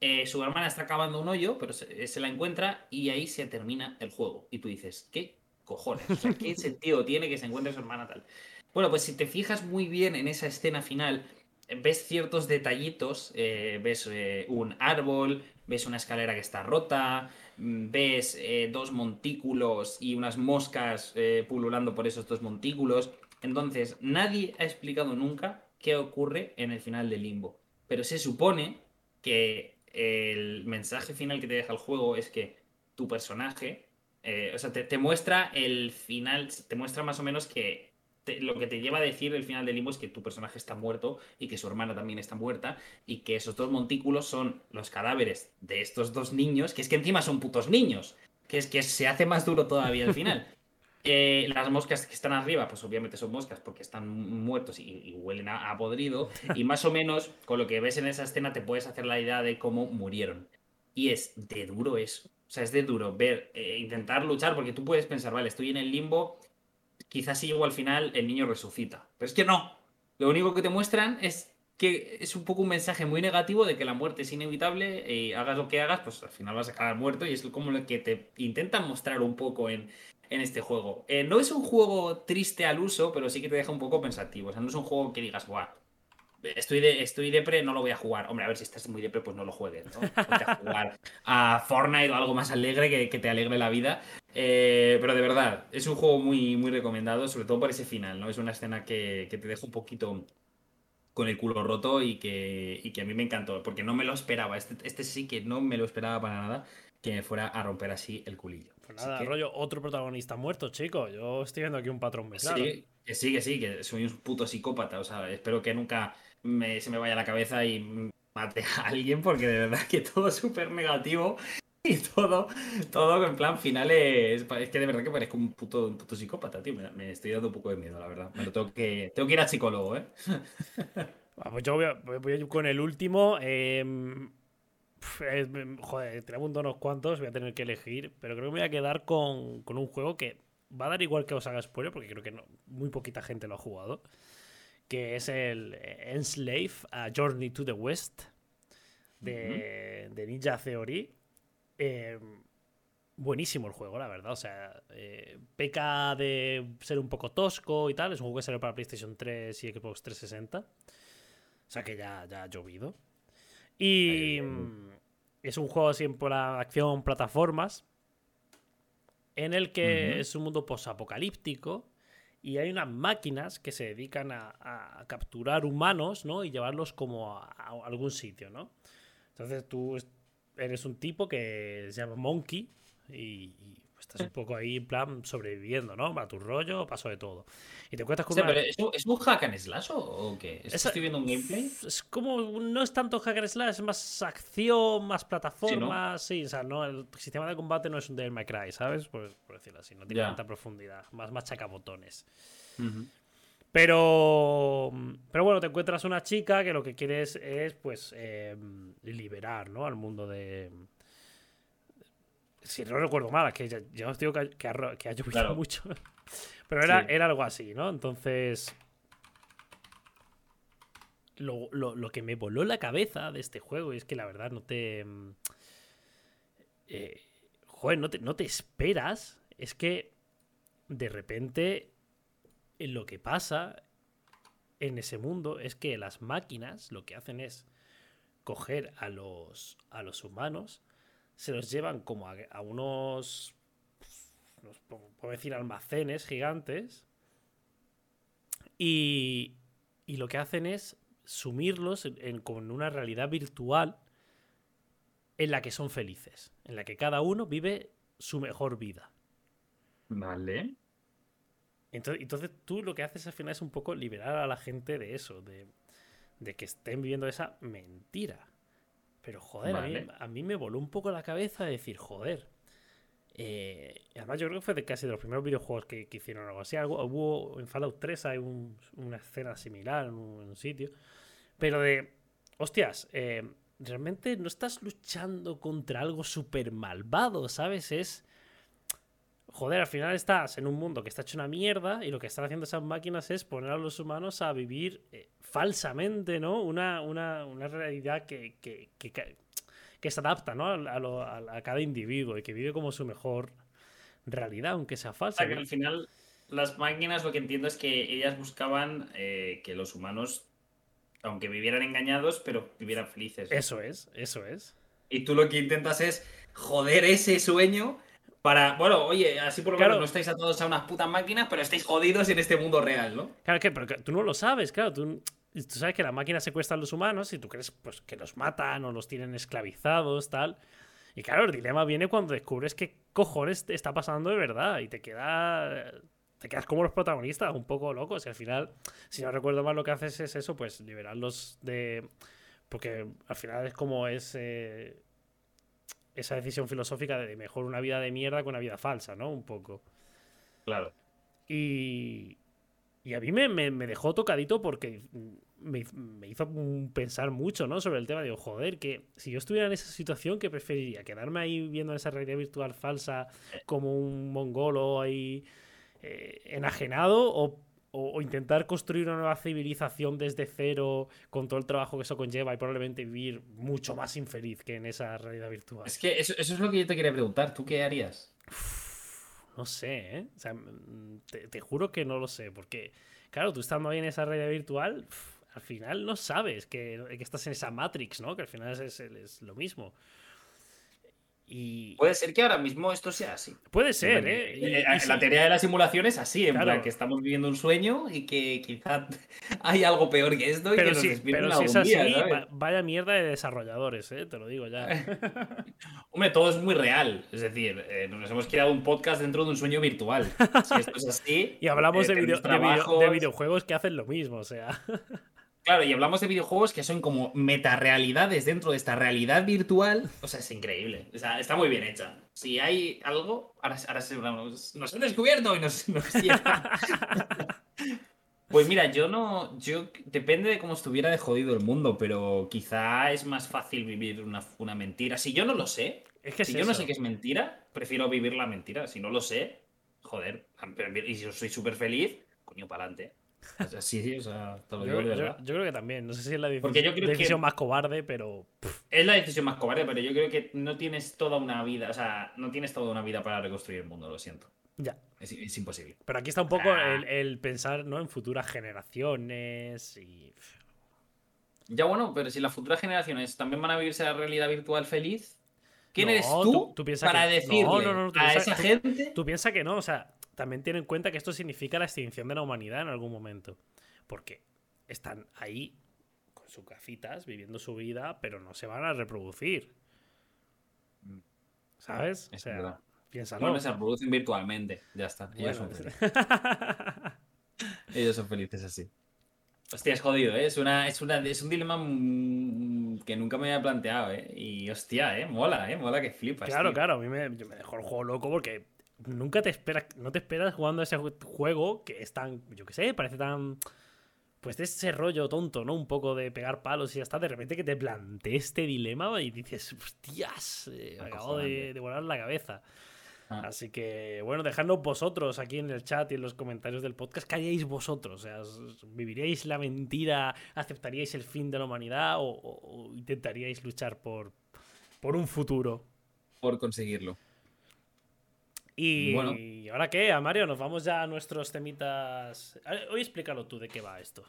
eh, su hermana está cavando un hoyo, pero se, se la encuentra y ahí se termina el juego. Y tú dices, ¿qué cojones? O sea, ¿Qué [LAUGHS] sentido tiene que se encuentre su hermana tal? Bueno, pues si te fijas muy bien en esa escena final, eh, ves ciertos detallitos, eh, ves eh, un árbol, ves una escalera que está rota, mm, ves eh, dos montículos y unas moscas eh, pululando por esos dos montículos. Entonces, nadie ha explicado nunca qué ocurre en el final del limbo. Pero se supone que el mensaje final que te deja el juego es que tu personaje, eh, o sea, te, muestra el final, te muestra más o menos que lo que te lleva a decir el final del limbo es que tu personaje está muerto y que su hermana también está muerta y que esos dos montículos son los cadáveres de estos dos niños, que es que encima son putos niños, que es que se hace más duro todavía el final. [LAUGHS] Eh, las moscas que están arriba, pues obviamente son moscas porque están muertos y, huelen a, podrido. [LAUGHS] Y más o menos con lo que ves en esa escena te puedes hacer la idea de cómo murieron. Y es de duro eso. O sea, es de duro ver, eh, intentar luchar, porque tú puedes pensar, vale, estoy en el limbo, quizás si llego al final el niño resucita. Pero es que no. Lo único que te muestran es que es un poco un mensaje muy negativo de que la muerte es inevitable y hagas lo que hagas, pues al final vas a acabar muerto y es como lo que te intentan mostrar un poco en, en este juego. Eh, no es un juego triste al uso, pero sí que te deja un poco pensativo. O sea, no es un juego que digas, guau, estoy de, estoy pre, no lo voy a jugar. Hombre, a ver si estás muy depre, pues no lo juegues, ¿no? a jugar a Fortnite o algo más alegre que, te alegre la vida. Eh, pero de verdad, es un juego muy, muy recomendado, sobre todo por ese final, ¿no? Es una escena que, te deja un poquito con el culo roto y que, y que a mí me encantó, porque no me lo esperaba. Este, este sí que no me lo esperaba para nada que me fuera a romper así el culillo. Pues nada, rollo, otro protagonista muerto, chico. Yo estoy viendo aquí un patrón muy Sí, que sí, que sí, que soy un puto psicópata. O sea, espero que nunca se me vaya la cabeza y mate a alguien, porque de verdad que todo es súper negativo. Y todo, todo en plan final es, que de verdad que parezco un puto, un puto psicópata, tío. Me, estoy dando un poco de miedo, la verdad. Me lo tengo que, tengo que ir al psicólogo, ¿eh? [LAUGHS] pues yo voy, a, voy con el último. Eh, joder, tenemos unos cuantos, voy a tener que elegir, pero creo que me voy a quedar con, un juego que va a dar igual que os haga spoiler, porque creo que no, muy poquita gente lo ha jugado, que es el Enslave, a Journey to the West, de, Ninja Theory. Em, buenísimo el juego, la verdad. O sea, eh, peca de ser un poco tosco y tal. Es un juego que salió para PlayStation 3 y Xbox 360. O sea que ya, ya ha llovido. Y mm, es un juego así por la acción plataformas en el que es un mundo posapocalíptico y hay unas máquinas que se dedican a, capturar humanos, ¿no? Y llevarlos como a, algún sitio, ¿no? Entonces tú eres un tipo que se llama Monkey y, Estás un poco ahí, en plan, sobreviviendo, ¿no? Va a tu rollo, paso de todo. Y te encuentras con una... ¿es, un hack and slash o qué? ¿Es ¿Estoy viendo un gameplay? Es como, no es tanto hack and slash, es más acción, más plataforma, sí, o sea, no, el sistema de combate no es un Devil May Cry, ¿sabes? Por, decirlo así, no tiene tanta profundidad, más machacabotones. Pero, pero bueno, te encuentras una chica que lo que quieres es, pues, eh, liberar, ¿no? Al mundo de, si no recuerdo mal, que ya, os digo que, ha, llovido mucho. [LAUGHS] Pero era, era algo así, ¿no? Entonces. Lo, que me voló la cabeza de este juego es que la verdad no te. Mm, eh, joder, no te, no te esperas. Es que de repente lo que pasa en ese mundo es que las máquinas lo que hacen es coger a los, a los humanos se los llevan como a, unos, puedo decir, almacenes gigantes. Y, y lo que hacen es sumirlos en, con una realidad virtual en la que son felices, en la que cada uno vive su mejor vida. Vale. Entonces, entonces tú lo que haces al final es un poco liberar a la gente de eso, de, de que estén viviendo esa mentira. Pero joder, a, mí, me voló un poco la cabeza decir, joder. Eh, además, yo creo que fue de casi de los primeros videojuegos que, hicieron algo así. Algo, hubo en Fallout 3 hay una escena similar en un, sitio. Pero de, hostias, eh, realmente no estás luchando contra algo súper malvado, ¿sabes? Es joder, al final estás en un mundo que está hecho una mierda y lo que están haciendo esas máquinas es poner a los humanos a vivir eh, falsamente, ¿no? Una, realidad que, que, se adapta, ¿no? A, cada individuo y que vive como su mejor realidad, aunque sea falsa. al final las máquinas lo que entiendo es que ellas buscaban eh, que los humanos, aunque vivieran engañados, pero vivieran felices. Eso es, eso es. Y tú lo que intentas es joder ese sueño para, bueno, oye, así por lo menos no estáis atados a unas putas máquinas, pero estáis jodidos en este mundo real, ¿no? Claro, que, pero tú no lo sabes, claro, tú, tú sabes que las máquinas secuestran a los humanos y tú crees pues, que los matan o los tienen esclavizados, tal. Y claro, el dilema viene cuando descubres qué cojones te está pasando de verdad y te queda te quedas como los protagonistas, un poco locos. Y al final, si no recuerdo mal, lo que haces es eso, pues liberarlos de. Porque al final es como es. Esa decisión filosófica de mejor una vida de mierda que una vida falsa, ¿no? Un poco. Claro. Y. Y a mí me, me, dejó tocadito porque me, me, hizo pensar mucho, ¿no? Sobre el tema. Digo, joder, que si yo estuviera en esa situación, ¿qué preferiría? ¿Quedarme ahí viendo esa realidad virtual falsa como un mongolo ahí eh, enajenado o, intentar construir una nueva civilización desde cero con todo el trabajo que eso conlleva y probablemente vivir mucho más infeliz que en esa realidad virtual. Es que eso, es lo que yo te quería preguntar. ¿Tú qué harías? no sé, ¿eh? O sea, mm, te, juro que no lo sé, porque, claro, tú estando ahí en esa realidad virtual, al final no sabes que, estás en esa Matrix, ¿no? Que al final es lo mismo. Puede ser que ahora mismo esto sea así. Puede ser, ¿eh? la teoría de la simulación es así, en plan que estamos viviendo un sueño y que quizá [LAUGHS] hay algo peor que esto y pero que si, nos pero si es así, vaya mierda de desarrolladores, ¿eh? Te lo digo ya. [LAUGHS] Hombre, todo es muy real. Es decir, eh, nos hemos creado un podcast dentro de un sueño virtual. Si esto es así. [LAUGHS] y hablamos de, de videojuegos que hacen lo mismo, o sea. Claro, y hablamos de videojuegos que son como metarealidades dentro de esta realidad virtual. O sea, es increíble. O sea, está muy bien hecha. Si hay algo, ahora, ahora nos, nos han descubierto y nos, nos [LAUGHS] Pues mira, yo no. Yo depende de cómo estuviera de jodido el mundo, pero quizá es más fácil vivir una, una mentira. Si yo no lo sé, es que si yo no sé qué es mentira, prefiero vivir la mentira. Si no lo sé, joder. Y si yo soy súper feliz, coño, para adelante. Sí, sí, o sea, te lo digo yo, verdad. Yo, creo que también. No sé si es la decisión más cobarde, pero. Es la decisión más cobarde, pero yo creo que no tienes toda una vida. O sea, no tienes toda una vida para reconstruir el mundo, lo siento. Ya. Es, imposible. Pero aquí está un poco ah. el, pensar ¿no? en futuras generaciones y. Ya bueno, pero si las futuras generaciones también van a vivirse la realidad virtual feliz, ¿quién eres tú, para decirle a esa gente? Tú piensas que no, o sea, también tiene en cuenta que esto significa la extinción de la humanidad en algún momento. Porque están ahí con sus gafitas, viviendo su vida, pero no se van a reproducir. ¿Sabes? o sea, piénsalo. Bueno, se reproducen virtualmente. Ya está. Ellos son felices. [LAUGHS] Ellos son felices así. Hostia, es jodido, ¿eh? Es, una, es, una, es un dilema que nunca me había planteado, ¿eh? Y hostia, ¿eh? Mola, ¿eh? Mola que flipas. Claro, claro, a mí me, me dejó el juego loco porque nunca te esperas, no te esperas jugando ese juego que es tan, yo qué sé, parece tan, pues de ese rollo tonto, ¿no? Un poco de pegar palos y ya está, de repente que te plantee este dilema y dices, hostias, eh, me acabo de, volar la cabeza. Ah. Así que, bueno, dejadnos vosotros aquí en el chat y en los comentarios del podcast, ¿qué haríais vosotros? O sea, ¿viviríais la mentira, aceptaríais el fin de la humanidad o, intentaríais luchar por, por un futuro? Por conseguirlo. Y, bueno. ahora qué, a Mario, nos vamos ya a nuestros temitas. Hoy explícalo tú de qué va esto.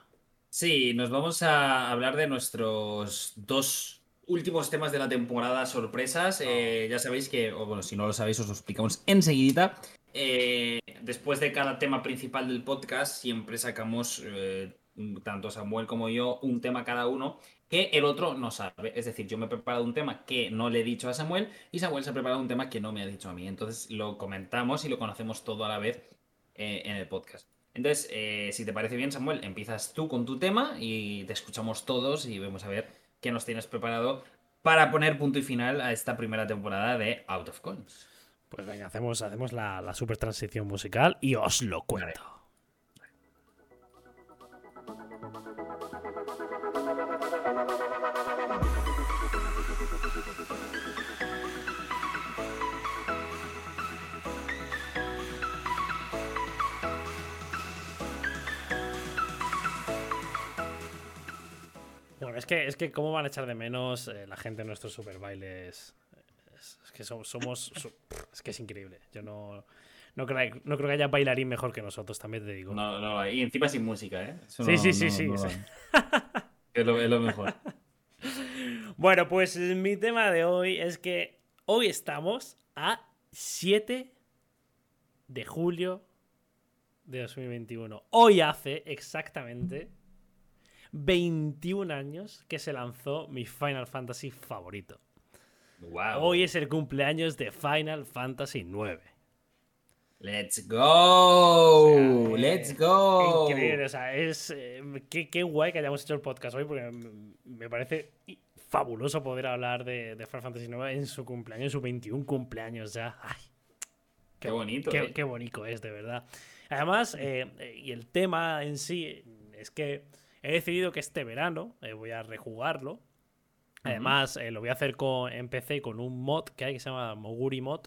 Sí, nos vamos a hablar de nuestros dos últimos temas de la temporada sorpresas. Eh, ya sabéis que, o bueno, si no lo sabéis, os lo explicamos enseguida. Eh, después de cada tema principal del podcast, siempre sacamos, eh, tanto Samuel como yo, un tema cada uno que el otro no sabe. Es decir, yo me he preparado un tema que no le he dicho a Samuel y Samuel se ha preparado un tema que no me ha dicho a mí. Entonces lo comentamos y lo conocemos todo a la vez eh, en el podcast. Entonces, eh, si te parece bien, Samuel, empiezas tú con tu tema y te escuchamos todos y vamos a ver qué nos tienes preparado para poner punto y final a esta primera temporada de Out of Coins. Pues venga, hacemos, hacemos la, super transición musical y os lo cuento. Es que, es que cómo van a echar de menos eh, la gente en nuestros super bailes. Es, que somos, es que es increíble. Yo no, no, creo, no creo que haya bailarín mejor que nosotros, también te digo. No, no, y encima sin música, ¿eh? sí, sí, sí, sí, es, lo, es lo mejor. [LAUGHS] Bueno, pues mi tema de hoy es que hoy estamos a 7 de julio de 2021. Hoy hace exactamente 21 años que se lanzó mi Final Fantasy favorito. Wow. Hoy es el cumpleaños de Final Fantasy IX. Let's go. O sea, eh, Let's go. Increíble, o sea, es. eh, qué, qué guay que hayamos hecho el podcast hoy, porque me parece fabuloso poder hablar de, de Final Fantasy IX en su cumpleaños, en su 21 cumpleaños ya. Ay, Qué bonito. qué, eh. qué bonito es, de verdad. Además, eh, y el tema en sí es que he decidido que este verano eh, voy a rejugarlo. Además, eh, lo voy a hacer con, en PC con un mod que hay que se llama Moguri Mod.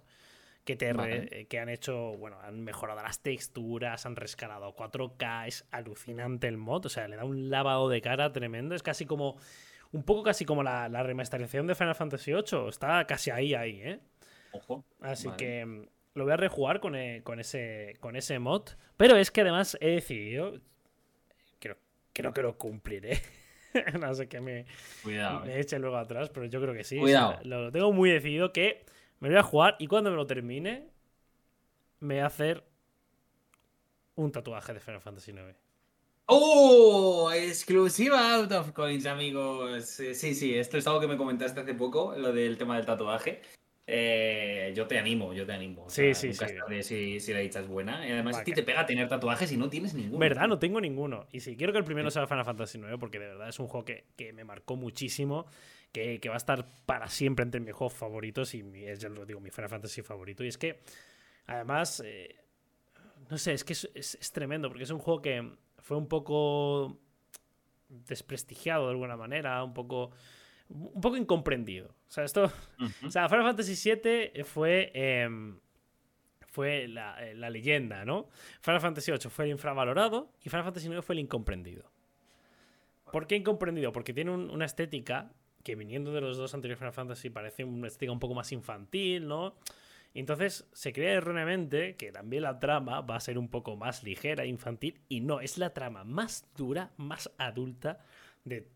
Que, te Vale. eh, que han hecho, bueno, han mejorado las texturas, han rescalado a 4K, es alucinante el mod, o sea, le da un lavado de cara tremendo, es casi como, un poco casi como la, la remasterización de Final Fantasy VIII, está casi ahí, ahí, ¿eh? Ojo. Así Vale. que mm, lo voy a rejugar con, con, ese, con ese mod. Pero es que además he decidido. Creo, que lo cumpliré. [LAUGHS] no sé qué me, Cuidado. me eh. eche luego atrás, pero yo creo que sí. Cuidado. O sea, lo, tengo muy decidido que me lo voy a jugar y cuando me lo termine, me voy a hacer un tatuaje de Final Fantasy IX. ¡Oh! Exclusiva out of coins, amigos. Eh, Sí, sí, esto es algo que me comentaste hace poco, lo del tema del tatuaje. Eh, yo te animo, yo te animo. O Sí, sea, sí, sí. si, si la dicha es buena. Y además, a ti te pega tener tatuajes y no tienes ninguno. ¿Verdad? No tengo ninguno. Y sí, quiero que el primero sea Final Fantasy IX, porque de verdad es un juego que, que me marcó muchísimo, que, que va a estar para siempre entre mis juegos favoritos y mi- es, ya lo digo, mi Final Fantasy favorito. Y es que, además, eh, no sé, es que es, es- es tremendo, porque es un juego que fue un poco desprestigiado de alguna manera, un poco, un poco incomprendido. O sea, esto... O sea, Final Fantasy VII fue, em, fue la, eh, la leyenda, ¿no? Final Fantasy VIII fue el infravalorado y Final Fantasy IX fue el incomprendido. ¿Por qué incomprendido? Porque tiene un- una estética que viniendo de los dos anteriores Final Fantasy parece una estética un poco más infantil, ¿no? Entonces se cree erróneamente que también la trama va a ser un poco más ligera, infantil, y no, es la trama más dura, más adulta de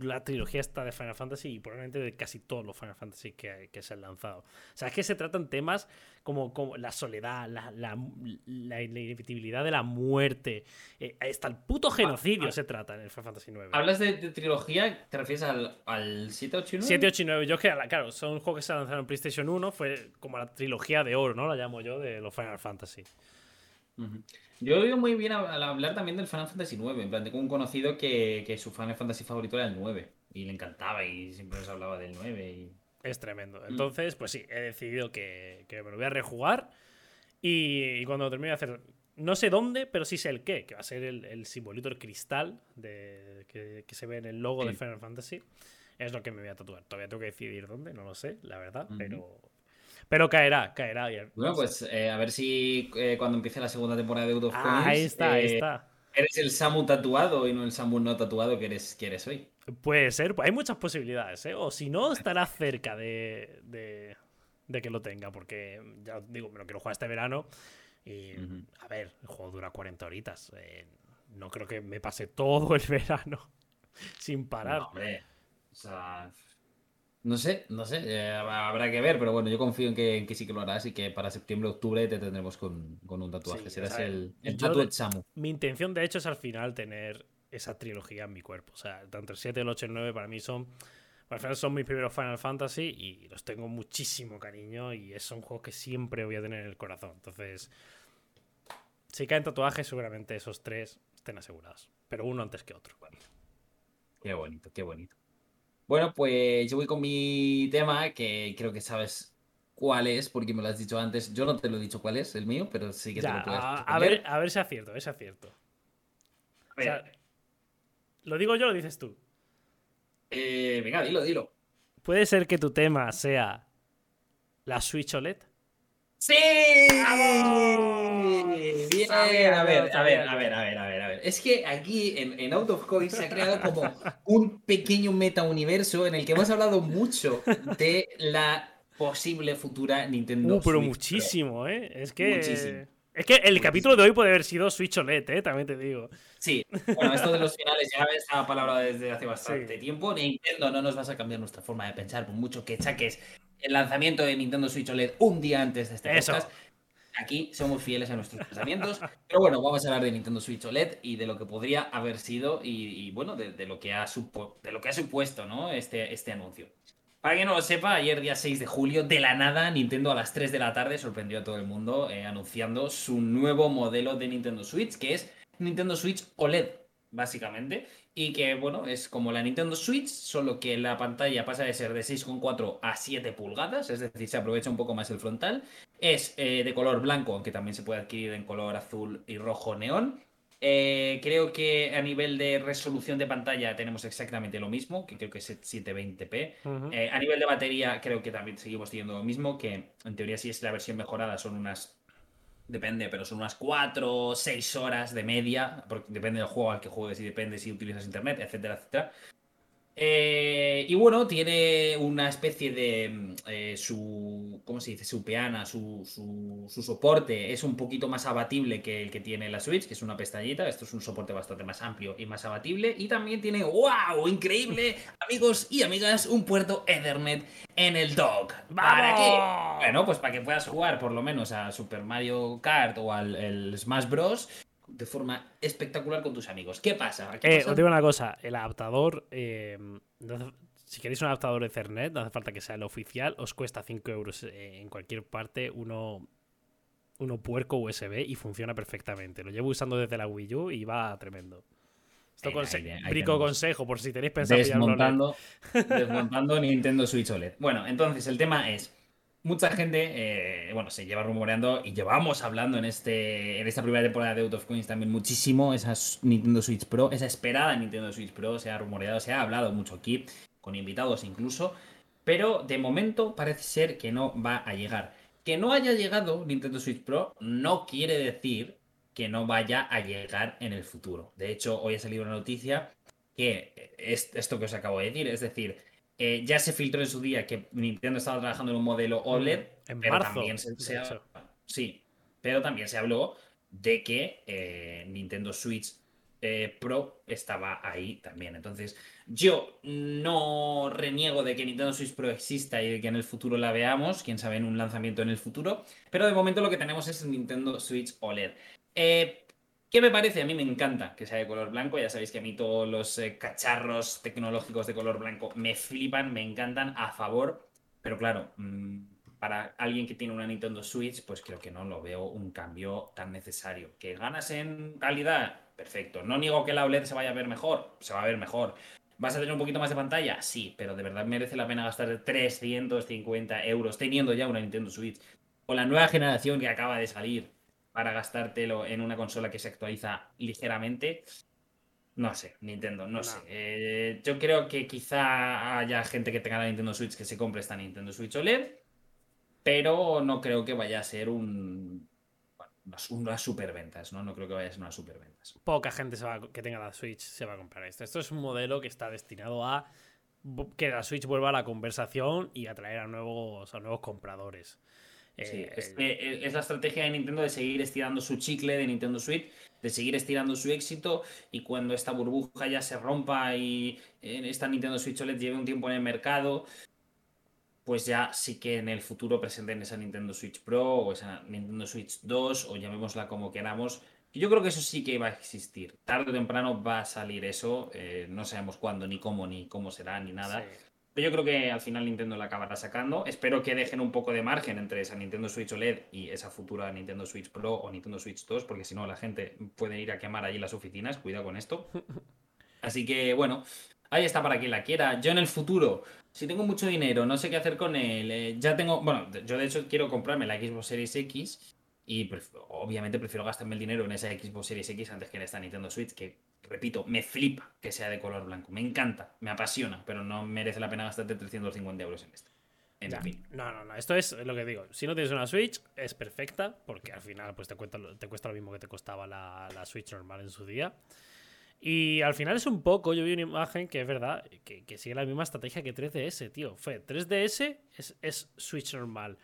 la trilogía esta de Final Fantasy y probablemente de casi todos los Final Fantasy que, que se han lanzado. O sea, es que se tratan temas como, como la soledad, la, la, la inevitabilidad de la muerte, eh, hasta el puto genocidio ah. se trata en el Final Fantasy 9. Hablas de, de trilogía, ¿te refieres al, al 7, 8 y 9? 7, 8 y 9. Yo es que, claro, son juegos que se lanzaron en PlayStation 1, fue como la trilogía de oro, ¿no? La llamo yo, de los Final Fantasy. Yo he oído muy bien al hablar también del Final Fantasy 9. En plan, tengo un conocido que, que su Final Fantasy favorito era el 9. Y le encantaba y siempre nos hablaba del 9. Y... Es tremendo. Entonces, pues sí, he decidido que, que me lo voy a rejugar. Y, y cuando termine de hacer, no sé dónde, pero sí sé el qué, que va a ser el, el simbolito, el cristal de, que, que se ve en el logo de Sí. Final Fantasy. Es lo que me voy a tatuar. Todavía tengo que decidir dónde, no lo sé, la verdad, Ujú. pero. Pero caerá, caerá. y- Bueno, pues eh, a ver si eh, cuando empiece la segunda temporada de Out of Ah, ahí está, ahí eh, está. eres el Samu tatuado y no el Samu no tatuado que eres, que eres hoy. Puede ser, pues hay muchas posibilidades, ¿eh? O si no, estará cerca de, de, de que lo tenga, porque ya os digo, me lo quiero jugar este verano. Y, a ver, el juego dura 40 horitas. eh, no creo que me pase todo el [LAUGHS] verano sin parar. No, hombre. O sea. No sé, no sé. eh, habrá que ver, pero bueno, yo confío en que, en que sí que lo harás y que para septiembre, octubre te tendremos con, con un tatuaje. Sí, Serás el, el de- Samu. Mi intención, de hecho, es al final tener esa trilogía en mi cuerpo. O sea, tanto el 7, el 8 y el 9 para mí son. Al final son mis primeros Final Fantasy y los tengo muchísimo cariño y son juegos que siempre voy a tener en el corazón. Entonces, si caen tatuajes, seguramente esos tres estén asegurados. Pero uno antes que otro. Qué bonito, qué bonito. Bueno, pues yo voy con mi tema, que creo que sabes cuál es, porque me lo has dicho antes. Yo no te lo he dicho cuál es el mío, pero sí que te Ya, lo puedes a, a ver, a ver si acierto, a ver si acierto. A ver, o sea, ¿Lo digo yo o lo dices tú? eh, venga, dilo, dilo. ¿Puede ser que tu tema sea la Switch OLED? ¡Sí! Bien, a ver, a ver, a ver, a ver, a ver, a ver. Es que aquí en, en Out of Coins se ha creado como un pequeño meta-universo en el que hemos hablado mucho de la posible futura Nintendo Uh, pero Switch Pro. muchísimo, ¿eh? Es que. Muchísimo. Es que el capítulo de hoy puede haber sido Switch OLED, ¿eh? también te digo. Sí, bueno, esto de los finales ya estaba palabra desde hace bastante tiempo. Nintendo no nos vas a cambiar nuestra forma de pensar, por mucho que saques el lanzamiento de Nintendo Switch OLED un día antes de este podcast. Aquí somos fieles a nuestros pensamientos. Pero bueno, vamos a hablar de Nintendo Switch OLED y de lo que podría haber sido y, bueno, de, lo que ha de lo que ha supuesto ¿no? este, este anuncio. Para quien no lo sepa, ayer día 6 de julio, de la nada, Nintendo a las 3 de la tarde sorprendió a todo el mundo eh, anunciando su nuevo modelo de Nintendo Switch, que es Nintendo Switch OLED, básicamente. Y que, bueno, es como la Nintendo Switch, solo que la pantalla pasa de ser de 6,4 a 7 pulgadas, es decir, se aprovecha un poco más el frontal. Es eh, de color blanco, aunque también se puede adquirir en color azul y rojo neón. Eh, creo que a nivel de resolución de pantalla tenemos exactamente lo mismo, que creo que es 720p. Eh, a nivel de batería creo que también seguimos teniendo lo mismo, que en teoría si es la versión mejorada son unas... Depende, pero son unas 4 o 6 horas de media, porque depende del juego al que juegues y depende si utilizas internet, etcétera, etcétera. Eh, y bueno, tiene una especie de mm, eh, su. ¿Cómo se dice? Su peana, su, su, soporte es un poquito más abatible que el que tiene la Switch, que es una pestañita. Esto es un soporte bastante más amplio y más abatible. Y también tiene, ¡wow! Increíble, amigos y amigas, un puerto Ethernet en el dock. ¿Para qué? Bueno, pues para que puedas jugar por lo menos a Super Mario Kart o al Smash Bros de forma espectacular con tus amigos. ¿Qué pasa? eh, Os digo una cosa, el adaptador, eh, si queréis un adaptador de Ethernet, no hace falta que sea el oficial, os cuesta 5 euros eh, en cualquier parte uno, uno puerco USB y funciona perfectamente. Lo llevo usando desde la Wii U y va tremendo. Esto brico consejo por si tenéis pensado desmontando, [LAUGHS] desmontando Nintendo Switch OLED. Bueno, entonces el tema es mucha gente, eh, bueno, se lleva rumoreando y llevamos hablando en, este, en esta primera temporada de Out of Coins también muchísimo, esa Nintendo Switch Pro, esa esperada Nintendo Switch Pro, se ha rumoreado, se ha hablado mucho aquí, con invitados incluso, pero de momento parece ser que no va a llegar. Que no haya llegado Nintendo Switch Pro no quiere decir que no vaya a llegar en el futuro. De hecho, hoy ha salido una noticia que es esto que os acabo de decir, es decir, eh, ya se filtró en su día que Nintendo estaba trabajando en un modelo mm, OLED, en pero también se, sí, pero también se habló de que eh, Nintendo Switch eh, Pro estaba ahí también. Entonces, yo no reniego de que Nintendo Switch Pro exista y de que en el futuro la veamos, quién sabe en un lanzamiento en el futuro, pero de momento lo que tenemos es Nintendo Switch OLED. Eh, ¿Qué me parece? A mí me encanta que sea de color blanco. Ya sabéis que a mí todos los eh, cacharros tecnológicos de color blanco me flipan, me encantan a favor. Pero claro, mm, para alguien que tiene una Nintendo Switch, pues creo que no lo veo un cambio tan necesario. ¿Que ganas en calidad? Perfecto. No niego que la OLED se vaya a ver mejor, se va a ver mejor. ¿Vas a tener un poquito más de pantalla? Sí, pero de verdad merece la pena gastar 350 euros teniendo ya una Nintendo Switch. Con la nueva generación que acaba de salir, para gastártelo en una consola que se actualiza ligeramente. No sé, Nintendo, no, sé. Eh, yo creo que quizá haya gente que tenga la Nintendo Switch que se compre esta Nintendo Switch OLED, pero no creo que vaya a ser un unas superventas, ¿no? No creo que vaya a ser unas superventas. Poca gente que tenga la Switch se va a comprar esto. Esto es un modelo que está destinado a que la Switch vuelva a la conversación y atraer a nuevos, a nuevos compradores. Sí, eh, eh, es, la estrategia de Nintendo de seguir estirando su chicle de Nintendo Switch, de seguir estirando su éxito y cuando esta burbuja ya se rompa y esta Nintendo Switch OLED lleve un tiempo en el mercado, pues ya sí que en el futuro presenten esa Nintendo Switch Pro o esa Nintendo Switch 2 o llamémosla como queramos. Yo creo que eso sí que va a existir. Tarde o temprano va a salir eso. Eh, no sabemos cuándo, ni cómo, ni cómo será, ni nada. Yo creo que al final Nintendo la acabará sacando. Espero que dejen un poco de margen entre esa Nintendo Switch OLED y esa futura Nintendo Switch Pro o Nintendo Switch 2, porque si no la gente puede ir a quemar allí las oficinas. Cuidado con esto. [LAUGHS] Así que bueno, ahí está para quien la quiera. Yo en el futuro, si tengo mucho dinero, no sé qué hacer con él. Eh, ya tengo, bueno, yo de hecho quiero comprarme la Xbox Series X y obviamente prefiero gastarme el dinero en esa Xbox Series X antes que en esta Nintendo Switch, que repito, me flipa que sea de color blanco. Me encanta, me apasiona, pero no merece la pena gastarte 350 euros en esto. En fin. No, no, no. Esto es lo que digo. Si no tienes una Switch, es perfecta, porque al final pues te, cuesta, te cuesta lo mismo que te costaba la, Switch normal en su día. Y al final es un poco, yo vi una imagen que es verdad, que, sigue la misma estrategia que 3DS, tío. Fue 3DS es, es Switch normal.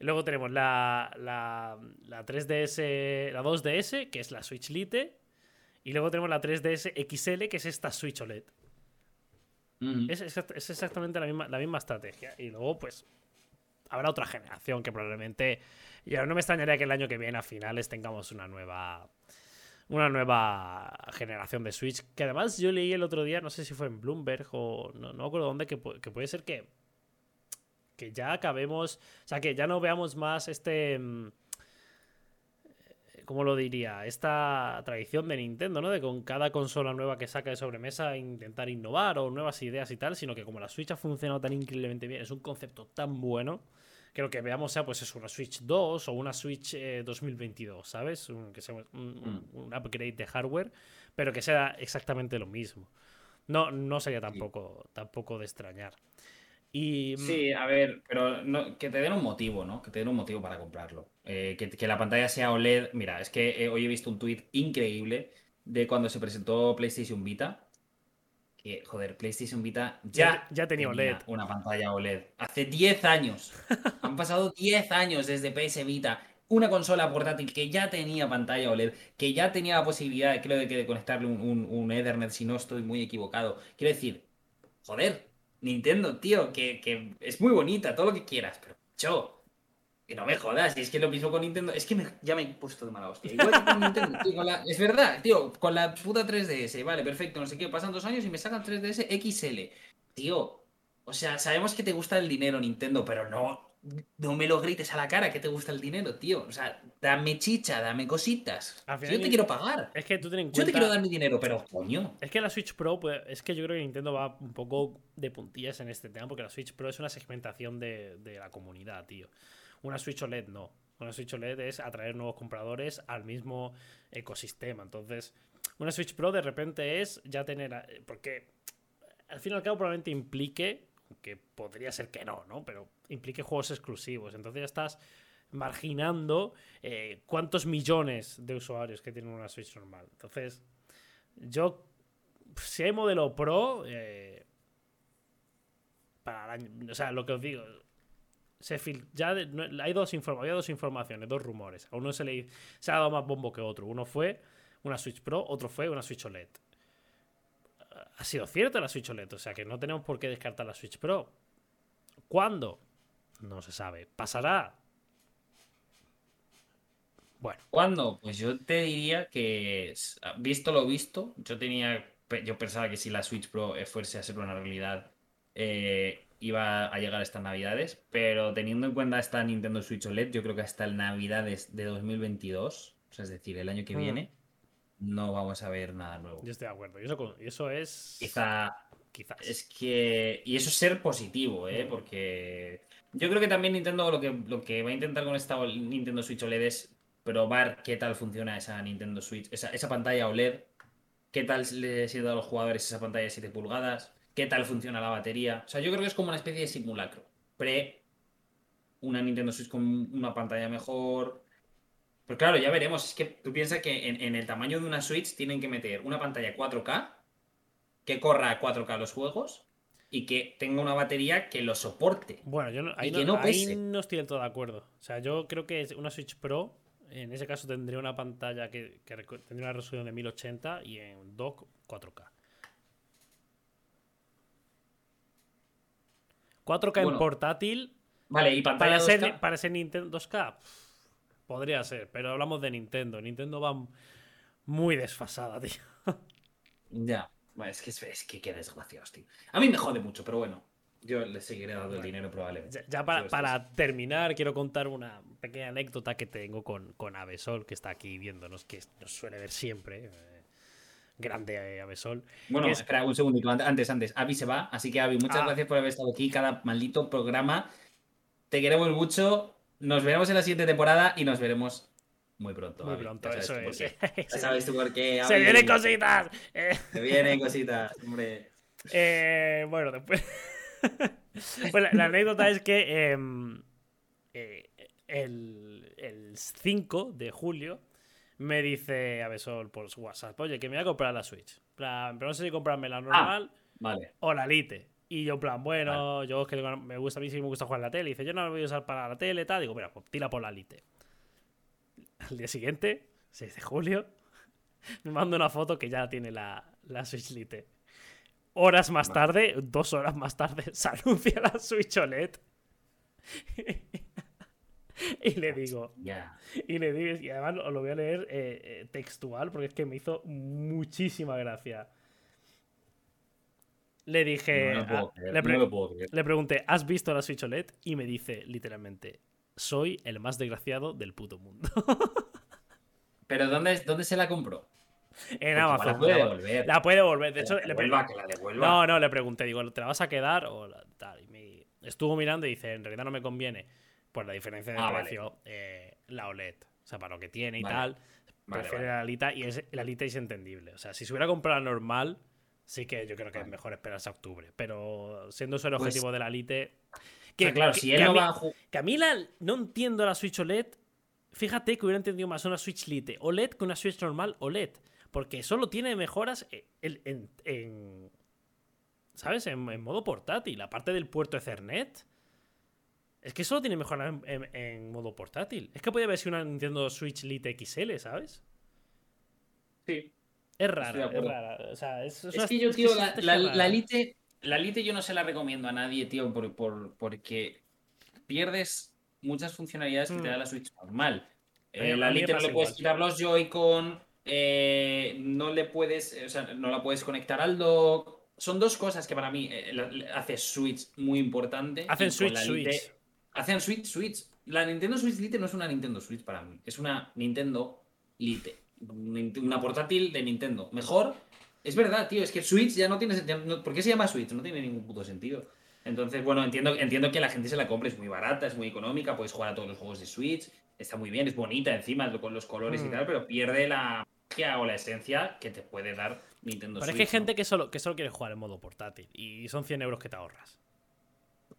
Luego tenemos la, la, la 3DS, la 2DS, que es la Switch Lite. Y luego tenemos la 3DS XL, que es esta Switch OLED. Es, exact- es exactamente la misma, la misma estrategia. Y luego, pues, habrá otra generación que probablemente. Y ahora no me extrañaría que el año que viene, a finales, tengamos una nueva. Una nueva generación de Switch. Que además yo leí el otro día, no sé si fue en Bloomberg o no, no me acuerdo dónde, que, que puede ser que. Que ya acabemos. O sea, que ya no veamos más este. mm, ¿Cómo lo diría? Esta tradición de Nintendo, ¿no? De con cada consola nueva que saca de sobremesa intentar innovar o nuevas ideas y tal, sino que como la Switch ha funcionado tan increíblemente bien, es un concepto tan bueno, que lo que veamos sea pues es una Switch 2 o una Switch eh, 2022, ¿sabes? Un, que sea un, un- un upgrade de hardware, pero que sea exactamente lo mismo. No, no sería tampoco, tampoco de extrañar. Y mm, Sí, a ver, pero no- que te den un motivo, ¿no? Que te den un motivo para comprarlo. Eh, que, que la pantalla sea OLED. Mira, es que eh, hoy he visto un tuit increíble de cuando se presentó PlayStation Vita. Que, joder, PlayStation Vita ya, Ya- ya tenía OLED. una pantalla OLED. Hace 10 años. [LAUGHS] Han pasado 10 años desde PS Vita. Una consola portátil que ya tenía pantalla OLED, que ya tenía la posibilidad, creo, de, que de conectarle un, un- un Ethernet, si no estoy muy equivocado. Quiero decir, joder, Nintendo, tío, que, que es muy bonita, todo lo que quieras, pero yo, que no me jodas, y es que lo mismo con Nintendo, es que me- ya me he puesto de mala hostia. Igual con Nintendo, tío, es verdad, tío, con la puta 3DS, vale, perfecto, no sé qué, pasan dos años y me sacan 3DS XL. Tío, o sea, sabemos que te gusta el dinero, Nintendo, pero no, no me lo grites a la cara que te gusta el dinero, tío. O sea, dame chicha, dame cositas. Si yo te quiero pagar. es que tú ten en Yo te quiero dar mi dinero, pero coño. Es que la Switch Pro, pues, es que yo creo que Nintendo va un poco de puntillas en este tema, porque la Switch Pro es una segmentación de, de la comunidad, tío. Una Switch OLED no. Una Switch OLED es atraer nuevos compradores al mismo ecosistema. Entonces, una Switch Pro de repente es ya tener. a- Porque al fin y al cabo probablemente implique, que podría ser que no, ¿no? Pero implique juegos exclusivos. Entonces ya estás marginando eh, cuántos millones de usuarios que tienen una Switch normal. Entonces, yo si hay modelo Pro, eh, para el año- o sea, lo que os digo, se fil- ya hay dos informa- había dos informaciones, dos rumores. A uno se le se ha dado más bombo que otro. Uno fue una Switch Pro, otro fue una Switch OLED. Ha sido cierto la Switch OLED, o sea que no tenemos por qué descartar la Switch Pro. ¿Cuándo? No se sabe. ¿Pasará? Bueno, ¿Cuándo? Pues yo te diría que, visto lo visto, yo tenía, yo pensaba que si la Switch Pro eh, fuese a ser una realidad, eh, iba a llegar estas navidades, pero teniendo en cuenta esta Nintendo Switch OLED, yo creo que hasta el navidades de 2022, o sea, es decir, el año que Mm. viene, no vamos a ver nada nuevo. yo estoy de acuerdo. Y eso, eso es. Quizá Quizás. es que. Y eso es ser positivo, ¿eh? Porque. Yo creo que también Nintendo lo que, lo que va a intentar con esta Nintendo Switch OLED es probar qué tal funciona esa Nintendo Switch, esa, esa pantalla OLED, qué tal le sienta a los jugadores esa pantalla de 7 pulgadas, qué tal funciona la batería. O sea, yo creo que es como una especie de simulacro. Pre una Nintendo Switch con una pantalla mejor. Pero claro, ya veremos. Es que tú piensas que en, en el tamaño de una Switch tienen que meter una pantalla 4K que corra a 4K los juegos y que tenga una batería que lo soporte. Bueno, yo no, ahí, Y no, que no ahí no estoy del todo de acuerdo. O sea, yo creo que es una Switch Pro, en ese caso tendría una pantalla que, tendría una resolución de 1080 y en dock 4K. 4K en portátil Vale, y pantalla para 2K. ser, para ser Nintendo 2K pff, podría ser, pero hablamos de Nintendo. Nintendo va muy desfasada, [LAUGHS] tío. Ya. Bueno, es que, es, que qué desgraciados, tío. A mí me jode mucho, pero bueno. Yo le seguiré dando el dinero probablemente. Ya, ya para, terminar, quiero contar una pequeña anécdota que tengo con, con Avesol, que está aquí viéndonos, que nos suele ver siempre. eh, grande eh, Avesol. Bueno, es- espera un segundito. ante- Antes, antes. Avi se va. Así que, Avi, muchas Ah. gracias por haber estado aquí cada maldito programa. Te queremos mucho. Nos veremos en la siguiente temporada y nos veremos muy pronto. Muy pronto, eso es. [LAUGHS] Ya Se- sabes tú por qué. ¡Se vienen cositas! Eh, Se vienen cositas, hombre. eh, bueno, después. [LAUGHS] pues la, la anécdota es que em, eh, el, el 5 de julio me dice Avesol por su WhatsApp: Oye, que me voy a comprar la Switch. Pero no sé si comprarme la normal Vale. o la Lite. Y yo, en plan, bueno, yo que me gusta a mí sí me gusta jugar en la tele. Y dice, yo no lo voy a usar para la tele, tal. Digo, mira, pues tira por la Lite. Al día siguiente, 6 de julio, [LAUGHS] me mando una foto que ya tiene la, la Switch Lite. Horas más tarde, dos horas más tarde, [LAUGHS] se anuncia la Switch OLED. [LAUGHS] y le digo, y le digo, y además lo voy a leer eh, eh, textual porque es que me hizo muchísima gracia. Le dije, le, pregunté, ¿has visto la Switch OLED? Y me dice literalmente, soy el más desgraciado del puto mundo. [LAUGHS] ¿Pero dónde, dónde se la compró? En Amazon. La puede devolver. La puede devolver. De hecho, le devuelva, que la devuelva. No, no, le pregunté, digo, ¿te la vas a quedar? O tal. Y me estuvo mirando y dice, en realidad no me conviene por la diferencia de ah, precio eh, la OLED. O sea, para lo que tiene y tal. prefiere la Lita y es, la Lita es entendible. O sea, si se hubiera comprado la normal, sí que yo creo que es mejor esperarse a octubre. Pero siendo eso el pues objetivo de la Lite. Que, claro, si él no va a Que a mí la, no entiendo la Switch OLED. Fíjate que hubiera entendido más una Switch Lite OLED que una Switch normal OLED. Porque solo tiene mejoras en. ¿Sabes? En, modo portátil. Aparte del puerto Ethernet. Es que solo tiene mejoras en, modo portátil. Es que puede haber sido una Nintendo Switch Lite XL, ¿sabes? Sí. Es rara, es rara. O sea, es, que yo, tío, la, Lite. La Lite yo no se la recomiendo a nadie, tío, por, porque pierdes muchas funcionalidades que te mm. da la Switch normal. Eh, la Lite no le puedes quitar los Joy-Con, eh, no le puedes, o sea, no la puedes conectar al dock. Son dos cosas que para mí eh, hace Switch muy importante. Hacen Switch Switch. Hacen Switch Switch. La Nintendo Switch Lite no es una Nintendo Switch para mí, es una Nintendo Lite. Una portátil de Nintendo. Mejor. Es verdad, tío, es que Switch ya no tiene sentido. ¿Por qué se llama Switch? No tiene ningún puto sentido. Entonces, bueno, entiendo, entiendo que la gente se la compre, es muy barata, es muy económica, puedes jugar a todos los juegos de Switch, está muy bien, es bonita encima con los colores y mm. tal, pero pierde la o la esencia que te puede dar Nintendo Pero es que hay gente que, solo, que solo quiere jugar en modo portátil y son 100 euros que te ahorras.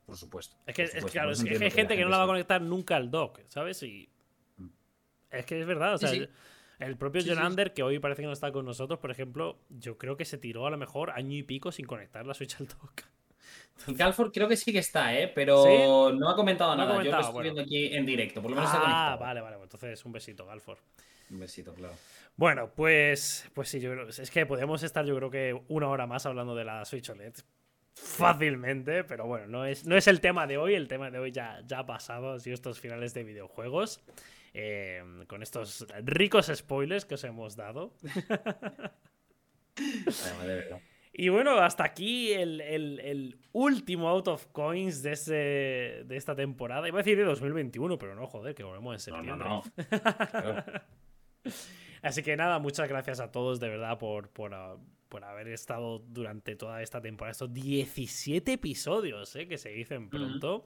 Por supuesto. Es que, claro, es que hay gente que, no la va a conectar nunca al dock, ¿sabes? Y. Mm. Es que es verdad, o sea. El propio John Ander, que hoy parece que no está con nosotros, por ejemplo, yo creo que se tiró a lo mejor año y pico sin conectar la Switch al dock. Calford creo que sí que está, ¿eh? Pero no ha comentado nada. yo lo estoy viendo aquí en directo, por lo menos Ah, vale, vale. Entonces, un besito, Galford. Un besito, claro. Bueno, pues, pues sí, yo creo. Es que podemos estar, yo creo que una hora más hablando de la Switch OLED. Fácilmente, pero bueno, no es, no es el tema de hoy. El tema de hoy ya, ya ha pasado. y estos finales de videojuegos. Eh, con estos ricos spoilers que os hemos dado. [LAUGHS] y bueno, hasta aquí el, último Out of Coins de, de esta temporada. Iba a decir de 2021, pero no, joder, que volvemos en septiembre. No, [LAUGHS] Así que nada, muchas gracias a todos de verdad por, por, ah, haber estado durante toda esta temporada. Estos 17 episodios, ¿eh? que se dicen pronto.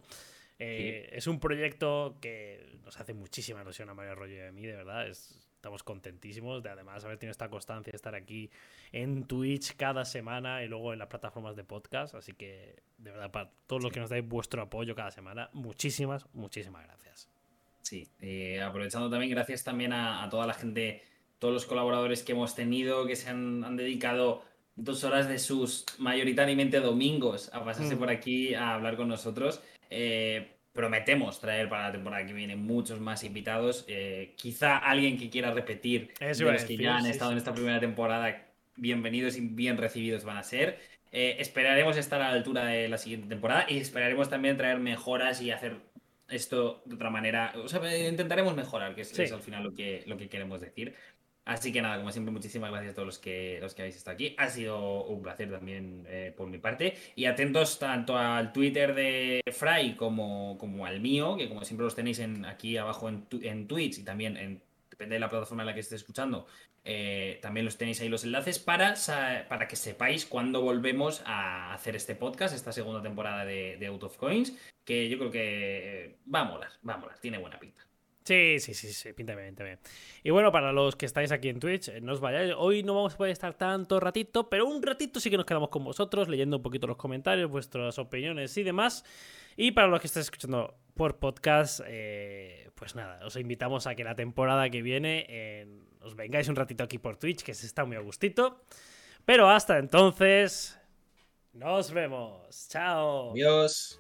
Eh, es un proyecto que nos hace muchísima ilusión a Mario Rollo y a mí, de verdad. estamos contentísimos de además haber tenido esta constancia de estar aquí en Twitch cada semana y luego en las plataformas de podcast. Así que, de verdad, para todos los que nos dais vuestro apoyo cada semana, muchísimas, muchísimas gracias. Sí, eh, aprovechando también, gracias también a, toda la gente, todos los colaboradores que hemos tenido, que se han, dedicado dos horas de sus mayoritariamente domingos a pasarse mm. por aquí a hablar con nosotros. Eh, prometemos traer para la temporada que viene muchos más invitados. Eh, quizá alguien que quiera repetir de los que ya han estado en esta primera temporada, bienvenidos y bien recibidos van a ser. esperaremos estar a la altura de la siguiente temporada y esperaremos también traer mejoras y hacer esto de otra manera. O sea, intentaremos mejorar, que es, al final lo que, lo que queremos decir. Así que nada, como siempre, muchísimas gracias a todos los que, los que habéis estado aquí. Ha sido un placer también eh, por mi parte. Y atentos tanto al Twitter de Fry como, como al mío, que como siempre los tenéis en, aquí abajo en, en Twitch y también en, depende de la plataforma en la que estéis escuchando, eh, también los tenéis ahí los enlaces para, para que sepáis cuándo volvemos a hacer este podcast, esta segunda temporada de, de Out of Coins que yo creo que va a molar, va a molar, tiene buena pinta. Sí, sí, sí, sí, pinta bien, bien. Y bueno, para los que estáis aquí en Twitch, eh, no os vayáis. Hoy no vamos a poder estar tanto ratito, pero un ratito sí que nos quedamos con vosotros, leyendo un poquito los comentarios, vuestras opiniones y demás. Y para los que estáis escuchando por podcast, eh, pues nada, os invitamos a que la temporada que viene os vengáis un ratito aquí por Twitch, que se está muy a gustito. Pero hasta entonces, Nos vemos. Chao. Adiós.